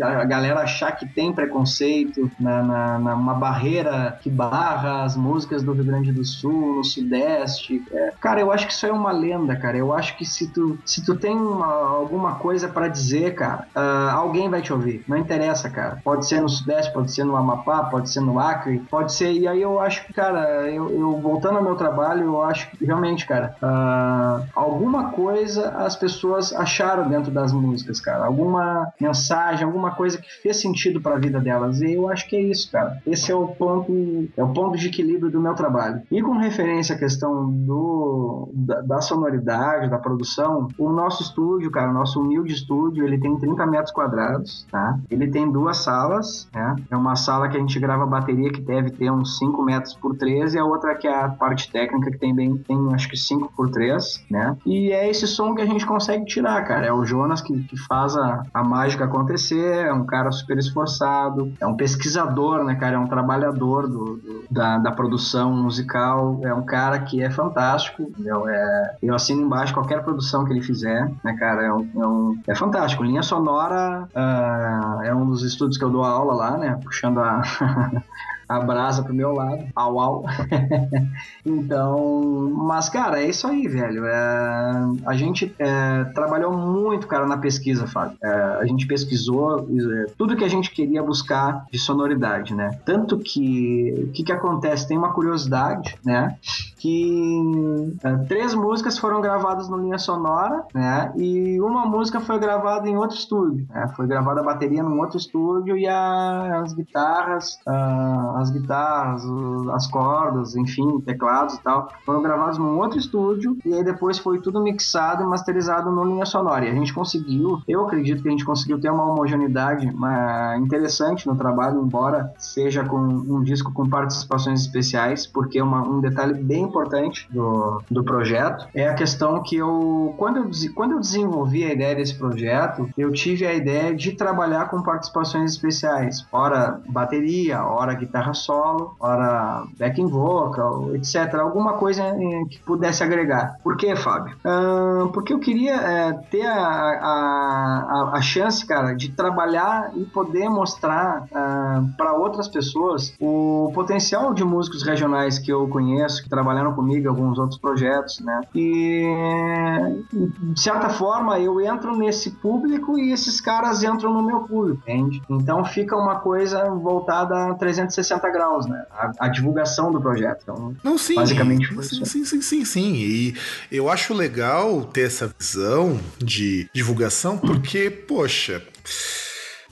B: a galera achar que tem preconceito na, na, na, uma barreira que barra as músicas do Rio Grande do Sul, no Sudeste. É, cara, eu acho que isso é uma lenda, cara. Eu acho que se tu, se tu tem uma, alguma coisa para dizer, cara, uh, alguém vai te ouvir. Não interessa, cara. Pode ser no Sudeste, pode ser no Amapá, pode ser no Acre, pode ser. E aí eu acho cara, eu, eu, voltando ao meu trabalho, eu acho que realmente, cara, uh, alguma coisa as pessoas acharam dentro das músicas, cara. Alguma mensagem, alguma coisa que fez sentido para a vida delas. E eu acho que é isso, cara. Esse é o ponto, é o ponto de equilíbrio do meu trabalho. E com referência à questão do, da, da sonoridade, da produção, o nosso estúdio, cara, o nosso humilde estúdio, ele tem 30 metros quadrados, tá? Ele tem duas salas, né? É uma sala que a gente grava bateria que deve ter uns 5 metros por 13 e a outra que é a parte técnica que tem bem, tem acho que 5 por 3, né? E é esse som que a gente consegue tirar, cara. É o Jonas que, que faz a, a mágica acontecer, é um cara super esforçado, é um pesquisador, né, cara? É um trabalhador do, do da, da produção musical, é um cara que é fantástico, entendeu? É, eu assino embaixo qualquer produção que ele fizer, né, cara? É, um, é, um, é fantástico. Linha Sonora uh, é um dos estudos que eu dou aula lá, né? Puxando a. a brasa pro meu lado, au au. então, mas cara, é isso aí, velho. É, a gente é, trabalhou muito, cara, na pesquisa, Fábio. É, a gente pesquisou é, tudo que a gente queria buscar de sonoridade, né? Tanto que o que, que acontece? Tem uma curiosidade, né? Que é, três músicas foram gravadas no linha sonora, né? E uma música foi gravada em outro estúdio. Né? Foi gravada a bateria num outro estúdio e a, as guitarras, as guitarras, as cordas, enfim, teclados e tal, foram gravados num outro estúdio e aí depois foi tudo mixado e masterizado no linha sonora. E a gente conseguiu, eu acredito que a gente conseguiu ter uma homogeneidade uma, interessante no trabalho, embora seja com um disco com participações especiais, porque uma, um detalhe bem importante do, do projeto é a questão que eu quando, eu, quando eu desenvolvi a ideia desse projeto, eu tive a ideia de trabalhar com participações especiais, ora bateria, ora guitarra solo, ora backing vocal, etc. Alguma coisa que pudesse agregar. Por que, Fábio? Porque eu queria é, ter a, a, a, chance, cara, de trabalhar e poder mostrar uh, para outras pessoas o potencial de músicos regionais que eu conheço, que comigo alguns outros projetos, né? E, de certa forma, eu entro nesse público e esses caras entram no meu público, entende? Então fica uma coisa voltada a 360 360 graus, né? A, a divulgação do projeto. Então,
A: Não, sim, basicamente foi sim, sim, sim, sim, sim. E eu acho legal ter essa visão de divulgação, porque, poxa.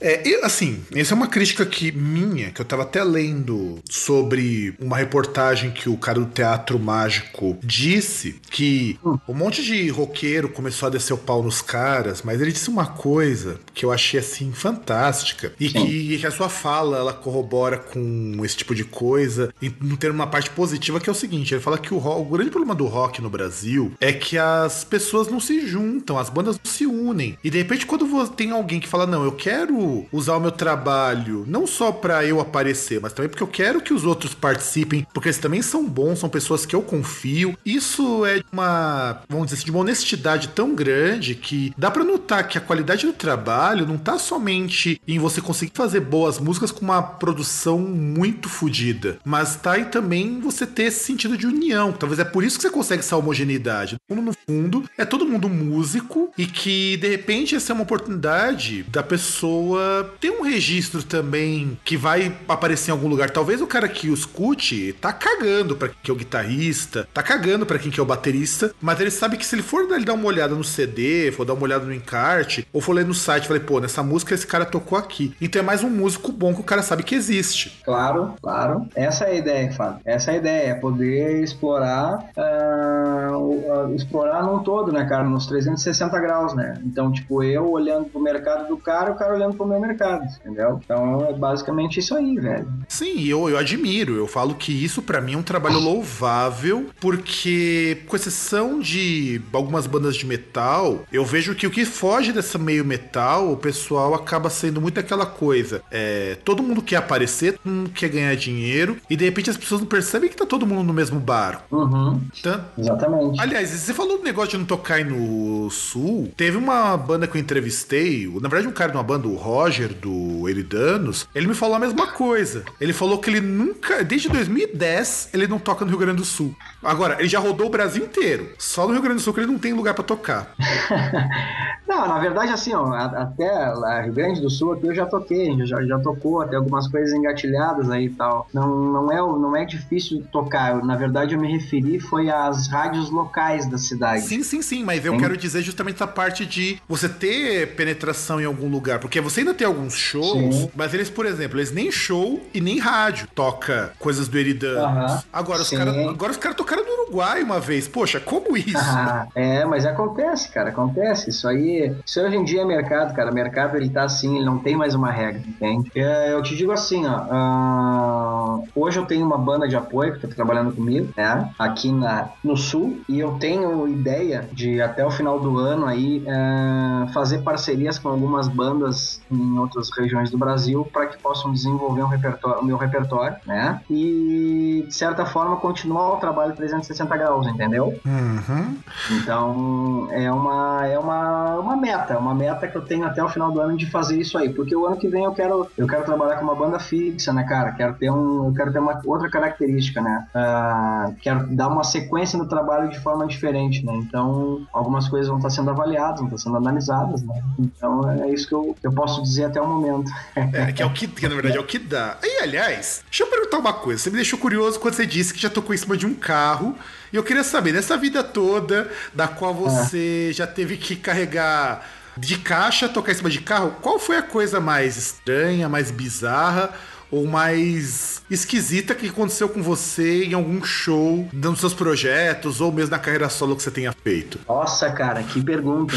A: É, e, assim, essa é uma crítica que minha, que eu tava até lendo sobre uma reportagem que o cara do Teatro Mágico disse que um monte de roqueiro começou a descer o pau nos caras, mas ele disse uma coisa que eu achei assim fantástica e que, que a sua fala ela corrobora com esse tipo de coisa e não ter uma parte positiva que é o seguinte, ele fala que o, rock, o grande problema do rock no Brasil é que as pessoas não se juntam, as bandas não se unem. E de repente quando tem alguém que fala, não, eu quero usar o meu trabalho não só para eu aparecer, mas também porque eu quero que os outros participem, porque eles também são bons, são pessoas que eu confio. Isso é uma, vamos dizer assim, de uma honestidade tão grande que dá para notar que a qualidade do trabalho não tá somente em você conseguir fazer boas músicas com uma produção muito fodida, mas tá aí também você ter esse sentido de união. Talvez é por isso que você consegue essa homogeneidade. No fundo, é todo mundo músico e que de repente essa é uma oportunidade da pessoa tem um registro também que vai aparecer em algum lugar. Talvez o cara que o escute tá cagando para quem que é o guitarrista, tá cagando para quem que é o baterista, mas ele sabe que se ele for dar uma olhada no CD, for dar uma olhada no encarte, ou for ler no site, falei, pô, nessa música esse cara tocou aqui. Então é mais um músico bom que o cara sabe que existe.
B: Claro, claro. Essa é a ideia, Fábio. Essa é a ideia, é poder explorar, uh, uh, explorar num todo, né, cara, nos 360 graus, né? Então, tipo, eu olhando pro mercado do cara, o cara olhando pro meu mercado, entendeu? Então é basicamente isso aí, velho.
A: Sim, eu, eu admiro. Eu falo que isso para mim é um trabalho louvável, porque, com exceção de algumas bandas de metal, eu vejo que o que foge dessa meio metal, o pessoal acaba sendo muito aquela coisa. É, todo mundo quer aparecer, todo mundo quer ganhar dinheiro, e de repente as pessoas não percebem que tá todo mundo no mesmo bar.
B: Uhum. Então, Exatamente.
A: Aliás, você falou do negócio de não tocar aí no sul. Teve uma banda que eu entrevistei, na verdade, um cara de uma banda, o Roger, do Eridanos, ele me falou a mesma coisa. Ele falou que ele nunca, desde 2010, ele não toca no Rio Grande do Sul. Agora, ele já rodou o Brasil inteiro. Só no Rio Grande do Sul que ele não tem lugar para tocar.
B: Não, na verdade, assim, ó, até Rio Grande do Sul aqui eu já toquei, já, já tocou, até algumas coisas engatilhadas aí e tal. Não, não, é, não é difícil tocar. Na verdade, eu me referi foi às rádios locais da cidade.
A: Sim, sim, sim, mas eu quero dizer justamente essa parte de você ter penetração em algum lugar, porque você ainda tem alguns shows, sim. mas eles, por exemplo, eles nem show e nem rádio toca coisas do Eridanos. Agora, os cara, agora os caras tocaram no Uruguai uma vez. Poxa, como isso?
B: Ah, é, mas acontece, cara, acontece. Isso aí, isso hoje em dia é mercado, cara. O mercado ele tá assim, ele não tem mais uma regra, entende? É, eu te digo assim, ó. Uh, hoje eu tenho uma banda de apoio que tá trabalhando comigo, né? Aqui na, no sul, e eu tenho ideia de até o final do ano aí uh, fazer parcerias com algumas bandas em outras regiões do Brasil para que possam desenvolver um repertório, o meu repertório, né? E de certa forma continuar o trabalho 360 graus, entendeu?
A: Uhum.
B: Então é uma é uma, uma meta, uma meta que eu tenho até o final do ano de fazer isso aí, porque o ano que vem eu quero eu quero trabalhar com uma banda fixa, né, cara? Quero ter um eu quero ter uma outra característica, né? Uh, quero dar uma sequência no trabalho de forma diferente, né? Então algumas coisas vão estar sendo avaliadas, vão estar sendo analisadas, né? Então é isso que eu, eu posso dizer até o momento.
A: É, que é o que, que na verdade é o que dá. E aliás, deixa eu perguntar uma coisa. Você me deixou curioso quando você disse que já tocou em cima de um carro. E eu queria saber, nessa vida toda, da qual você é. já teve que carregar de caixa, tocar em cima de carro, qual foi a coisa mais estranha, mais bizarra ou mais esquisita que aconteceu com você em algum show, nos seus projetos, ou mesmo na carreira solo que você tenha feito?
B: Nossa, cara, que pergunta.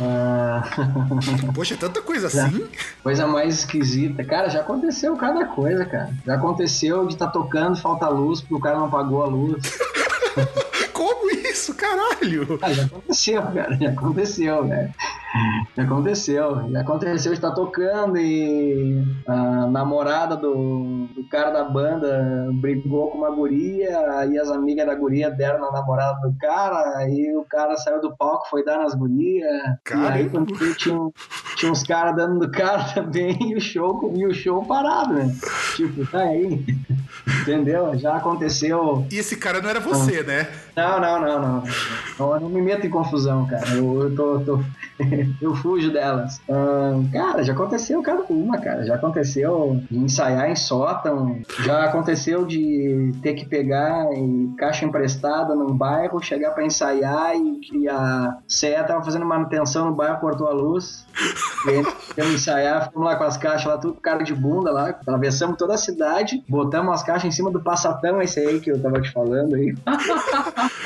A: Ah... Poxa, tanta coisa assim?
B: Coisa mais esquisita. Cara, já aconteceu cada coisa, cara. Já aconteceu de estar tá tocando, falta luz, porque o cara não pagou a luz.
A: Como isso, caralho?
B: Ah, já aconteceu, cara. Já aconteceu, né? Já aconteceu. Já aconteceu de estar tocando e a namorada do, do cara da banda brigou com uma guria e as amigas da guria deram na namorada do cara e o cara saiu do palco, foi dar nas gurias. E aí quando tinha, tinha uns caras dando no cara também e o show, e o show parado, né? Tipo, tá aí. Entendeu? Já aconteceu.
A: E esse cara não era você, né?
B: Não, não, não, não. Eu não me meto em confusão, cara. Eu, eu tô, tô... eu fujo delas. cara, já aconteceu cada uma, cara. Já aconteceu de ensaiar em sótão, já aconteceu de ter que pegar e caixa emprestada num bairro, chegar para ensaiar e, e a CE tava fazendo manutenção no bairro, cortou a luz. E aí, ensaiar, ficamos lá com as caixas lá, tudo cara de bunda lá, atravessamos toda a cidade, botamos as caixas em cima do passatão, esse aí que eu tava te falando aí.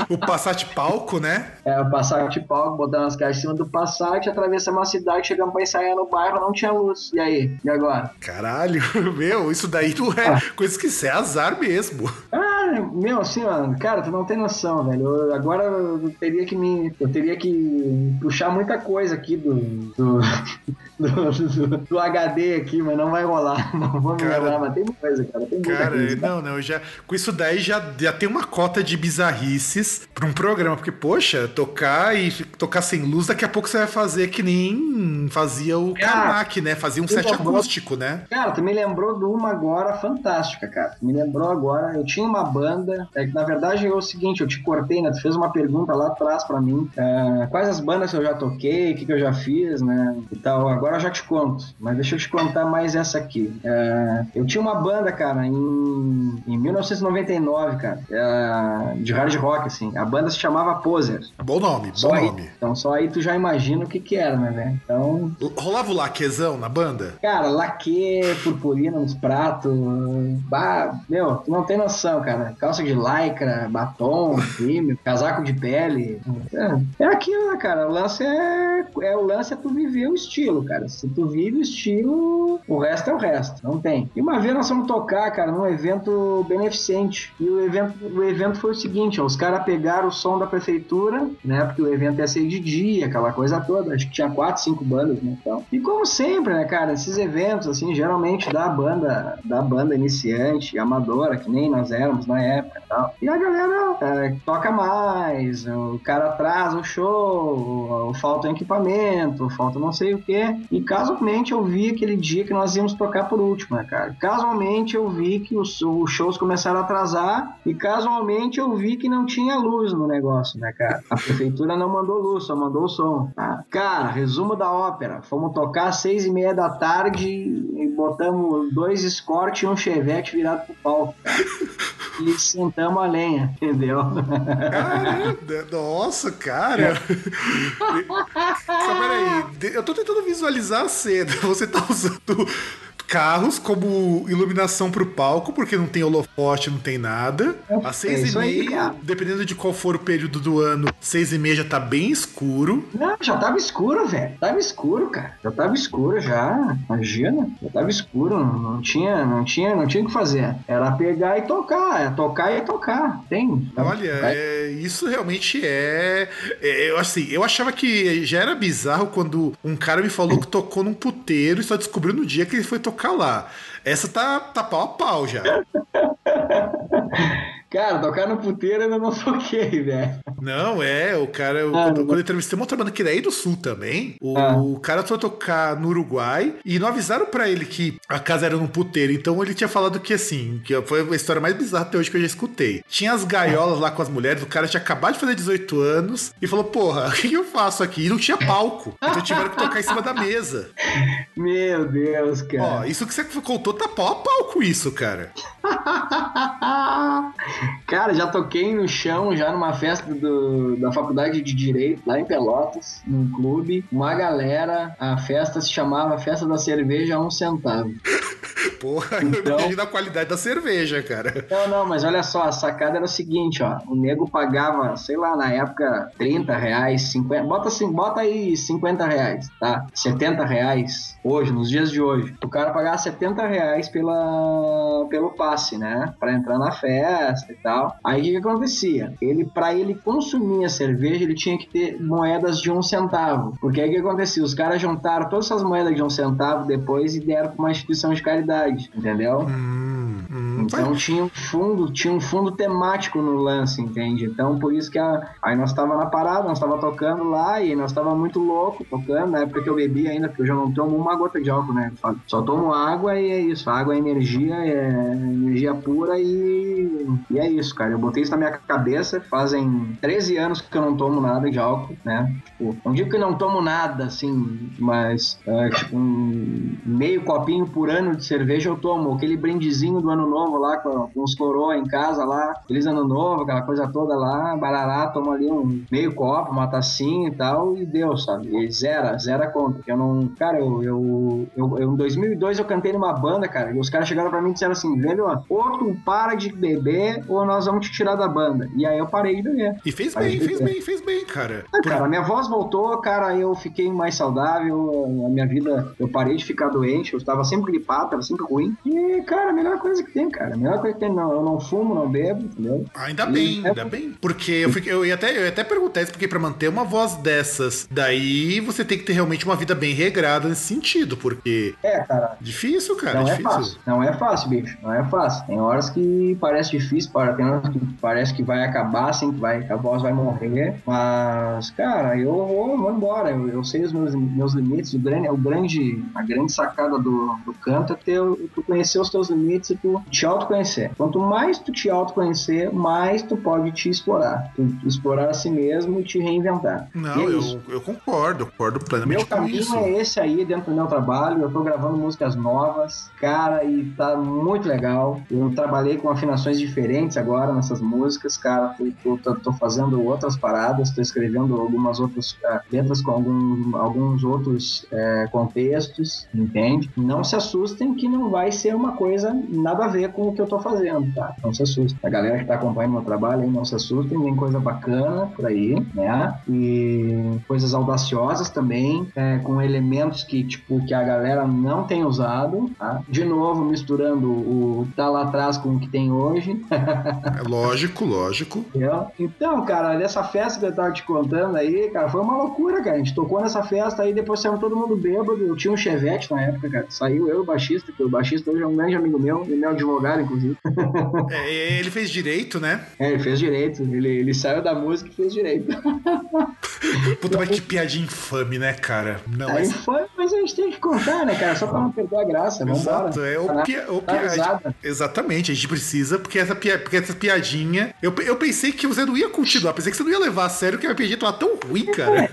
A: o Passat palco, né?
B: É, o Passat palco, botamos as caixas em cima do Passat, atravessamos a cidade, chegamos pra ensaiar no bairro, não tinha luz. E aí? E agora?
A: Caralho, meu, isso daí não é ah. coisa que isso é azar mesmo.
B: Ah, meu, assim, mano, cara, tu não tem noção, velho. Eu, agora eu teria que me. Eu teria que puxar muita coisa aqui do. do, do, do, do HD aqui, mas não vai rolar. Não vou me lembrar, mas tem coisa, cara. Tem muita cara, coisa.
A: Não, não, já. Com isso daí já, já tem uma cota de bizarrices pra um programa. Porque, poxa, tocar e tocar sem luz, daqui a pouco você vai fazer que nem fazia o Karnak, né? Fazia um set lembrou, acústico, né?
B: Cara, tu me lembrou de uma agora fantástica, cara. Me lembrou agora. Eu tinha uma banda. É que na verdade é o seguinte, eu te cortei, né? Tu fez uma pergunta lá atrás pra mim. É, quais as bandas que eu já toquei, o que, que eu já fiz, né? E tal. Agora eu já te conto. Mas deixa eu te contar mais essa aqui. É, eu tinha uma banda, cara, em, em 1999, cara. É, de hard rock, assim. A banda se chamava Poser.
A: Bom nome, bom
B: aí,
A: nome.
B: Então só aí tu já imagina o que que era, né, Então...
A: Rolava o laquezão na banda?
B: Cara, laque, purpurina nos pratos. Bah, meu, tu não tem noção, cara. Calça de lycra, batom, crime, casaco de pele. É, é aquilo, né, cara? O lance é, é o lance é tu viver o estilo, cara. Se tu vive o estilo, o resto é o resto. Não tem. E uma vez nós fomos tocar, cara, num evento beneficente. E o evento, o evento foi o seguinte, ó, os caras pegaram o som da prefeitura, né? Porque o evento ia ser de dia, aquela coisa toda. Acho que tinha quatro, cinco bandas, né? Então, e como sempre, né, cara, esses eventos, assim, geralmente da banda, da banda iniciante, amadora, que nem nós éramos na época e tal. E a galera é, toca mais, o cara traz o show, falta equipamento, falta não sei o que. E casualmente eu vi aquele dia que nós íamos tocar por último, né, cara? Casualmente eu vi que os, os shows começaram a atrasar e casualmente eu vi que não tinha luz no negócio, né, cara? A prefeitura não mandou luz, só mandou o som. Ah, cara, resumo da ópera. Fomos tocar às seis e meia da tarde e botamos dois escorte e um chevette virado pro palco. Cara. E sentamos a lenha, entendeu?
A: Caramba, nossa, cara. Só peraí, eu tô tentando visualizar a cena. Você tá usando carros como iluminação pro palco, porque não tem holofote, não tem nada. Às seis é e meia, aí, dependendo de qual for o período do ano, seis e meia já tá bem escuro.
B: Não, já tava escuro, velho. Tava escuro, cara. Já tava escuro já. Imagina. Já tava escuro. Não tinha, não tinha, não tinha o que fazer. Era pegar e tocar. É tocar e tocar. Tem.
A: Olha, é, isso realmente é, é. Eu, assim, eu achava que já era bizarro quando um cara me falou que tocou num puteiro e só descobriu no dia que ele foi tocar tocar lá. Essa tá, tá pau a pau já.
B: Cara, tocar no puteiro ainda não toquei, velho.
A: Não, é, o cara, eu, ah, quando, eu entrevistei uma outra banda que é aí do sul também, o, ah. o cara foi tocar no Uruguai e não avisaram para ele que a casa era num puteiro, então ele tinha falado que assim, que foi a história mais bizarra até hoje que eu já escutei. Tinha as gaiolas lá com as mulheres, o cara tinha acabado de fazer 18 anos e falou, porra, o que eu faço aqui? E não tinha palco, então tiveram que tocar em cima da mesa.
B: Meu Deus, cara.
A: Ó, isso que você contou tá pau a pau com isso, cara.
B: Cara, já toquei no chão, já numa festa do, da faculdade de Direito, lá em Pelotas, num clube. Uma galera, a festa se chamava Festa da Cerveja a um centavo.
A: Porra, então, eu imagino a qualidade da cerveja, cara.
B: Não, não, mas olha só, a sacada era o seguinte, ó. O nego pagava, sei lá, na época, 30 reais, 50. Bota assim, bota aí 50 reais, tá? 70 reais hoje, nos dias de hoje. O cara pagava 70 reais pela, pelo passe, né? Pra entrar na festa e tal. Aí o que, que acontecia? Ele, pra ele consumir a cerveja, ele tinha que ter moedas de um centavo. Porque aí o que acontecia? Os caras juntaram todas essas moedas de um centavo depois e deram pra uma instituição de caridade, entendeu? Hum, hum, então tinha um fundo, tinha um fundo temático no lance, entende? Então por isso que a, aí nós tava na parada, nós tava tocando lá e nós tava muito louco tocando, na época que eu bebi ainda, porque eu já não tomo uma gota de álcool, né? Só tomo água e é isso. A água é energia, é energia pura e, e é isso, cara. Eu botei isso na minha cabeça, fazem 13 anos que eu não tomo nada de álcool, né? Tipo, não digo que não tomo nada, assim, mas é, tipo um meio copinho por ano de cerveja eu tomo. Aquele brindezinho do ano novo lá, com, com os coroa em casa lá, feliz ano novo, aquela coisa toda lá, barará, tomo ali um meio copo, uma tacinha e tal, e deu, sabe? E zera, zera conta. Eu não. Cara, eu, eu, eu, eu, em 2002 eu cantei numa banda, cara, e os caras chegaram pra mim e disseram assim: velho, ou tu para de beber, ou nós vamos te tirar da banda. E aí eu parei de beber.
A: E fez bem, fez bem, fez bem, cara.
B: Ah, cara, minha voz voltou, cara, eu fiquei mais saudável, a minha vida, eu parei de ficar doente, eu estava sempre gripado, tava sempre ruim. E, cara, a melhor coisa que tem, cara. A melhor coisa que tem, não, eu não fumo, não bebo, entendeu?
A: Ainda bem, e, ainda é... bem. Porque eu, fiquei, eu, ia até, eu ia até perguntar isso, porque pra manter uma voz dessas, daí você tem que ter realmente uma vida bem regrada nesse sentido, porque.
B: É, cara.
A: Difícil, cara.
B: Não
A: é,
B: é fácil. Não é fácil, bicho. Não é fácil. Tem horas que parece difícil, tem horas que parece que vai acabar, assim, que vai, a voz vai morrer. Mas, cara, eu vou, vou embora. Eu, eu sei os meus, meus limites. O grande, o grande, a grande sacada do, do canto é ter, tu conhecer os teus limites e tu te autoconhecer. Quanto mais tu te autoconhecer, mais tu pode te explorar. Tu, tu explorar a si mesmo e te reinventar.
A: Não, é eu, eu concordo, concordo plenamente
B: meu com isso. Meu caminho é esse aí dentro do meu trabalho. Eu tô gravando músicas novas, cara, e tá muito legal. Eu trabalhei com afinações diferentes agora nessas músicas, cara. Tô, tô, tô fazendo outras paradas, tô escrevendo algumas outras uh, letras com algum, alguns outros uh, contextos, entende? Não se assustem que não vai ser uma coisa nada a ver com o que eu tô fazendo, tá? Não se assustem. A galera que tá acompanhando meu trabalho aí, não se assustem, tem coisa bacana por aí, né? E coisas audaciosas também, é, com elementos que, tipo, que a galera não tem usado, tá? De novo, misturando o tá lá atrás com o que tem hoje.
A: é lógico, lógico.
B: Então, cara, dessa festa que eu tava te contando aí, cara, foi uma loucura, cara. A gente tocou nessa festa aí, depois saiu todo mundo bêbado. Eu tinha um chevette na época, cara. Saiu eu, o baixista, que o baixista hoje é um grande amigo meu, e meu advogado, inclusive.
A: É, ele fez direito, né?
B: É, ele fez direito. Ele, ele saiu da música e fez direito.
A: Puta, mas que piadinha infame, né, cara?
B: Não, é mas... infame, mas a gente tem que contar, né, cara? Só pra não perder a graça. Exato,
A: é o, pia, o piadinha. Exatamente, a gente precisa, porque essa, pia, porque essa piadinha. Eu, eu pensei que você não ia continuar, pensei que você não ia levar a sério que a piadinha tava tão ruim, cara.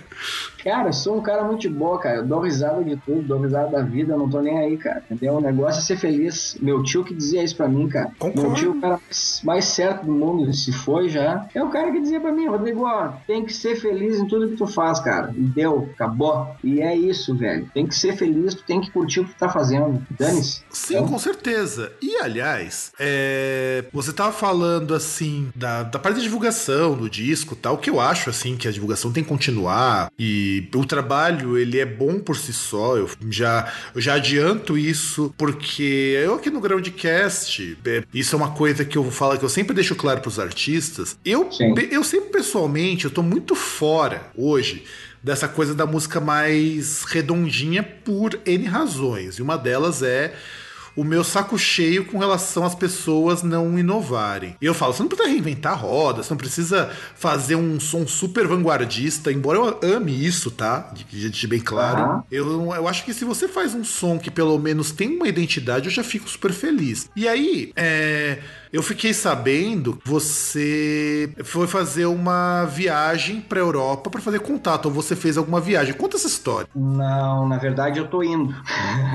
B: Cara, eu sou um cara muito bom, cara. Eu dou risada de tudo, dou risada da vida, não tô nem aí, cara. Entendeu? O negócio é ser feliz. Meu tio que dizia isso pra mim, cara. Concordo. Meu tio, é o cara mais certo do mundo, se foi já. É o cara que dizia pra mim, Rodrigo, ó, tem que ser feliz em tudo que tu faz, cara. E deu, acabou. E é isso, velho. Tem que ser feliz, tu tem que curtir o que tu tá fazendo. Dane-se.
A: Sim, então... com certeza. E, aliás, é... você tava falando, assim, da, da parte da divulgação do disco tal, que eu acho, assim, que a divulgação tem que continuar e o trabalho, ele é bom por si só. Eu já, eu já adianto isso, porque eu aqui no Groundcast, é, isso é uma coisa que eu falo que eu sempre deixo claro para os artistas. Eu, eu sempre, pessoalmente, eu tô muito fora hoje dessa coisa da música mais redondinha por N razões. E uma delas é o meu saco cheio com relação às pessoas não inovarem. E eu falo, você não precisa reinventar a roda, você não precisa fazer um som super vanguardista, embora eu ame isso, tá? De, de bem claro. Uhum. Eu, eu acho que se você faz um som que pelo menos tem uma identidade, eu já fico super feliz. E aí, é eu fiquei sabendo que você foi fazer uma viagem pra Europa para fazer contato, ou você fez alguma viagem. Conta essa história.
B: Não, na verdade eu tô indo.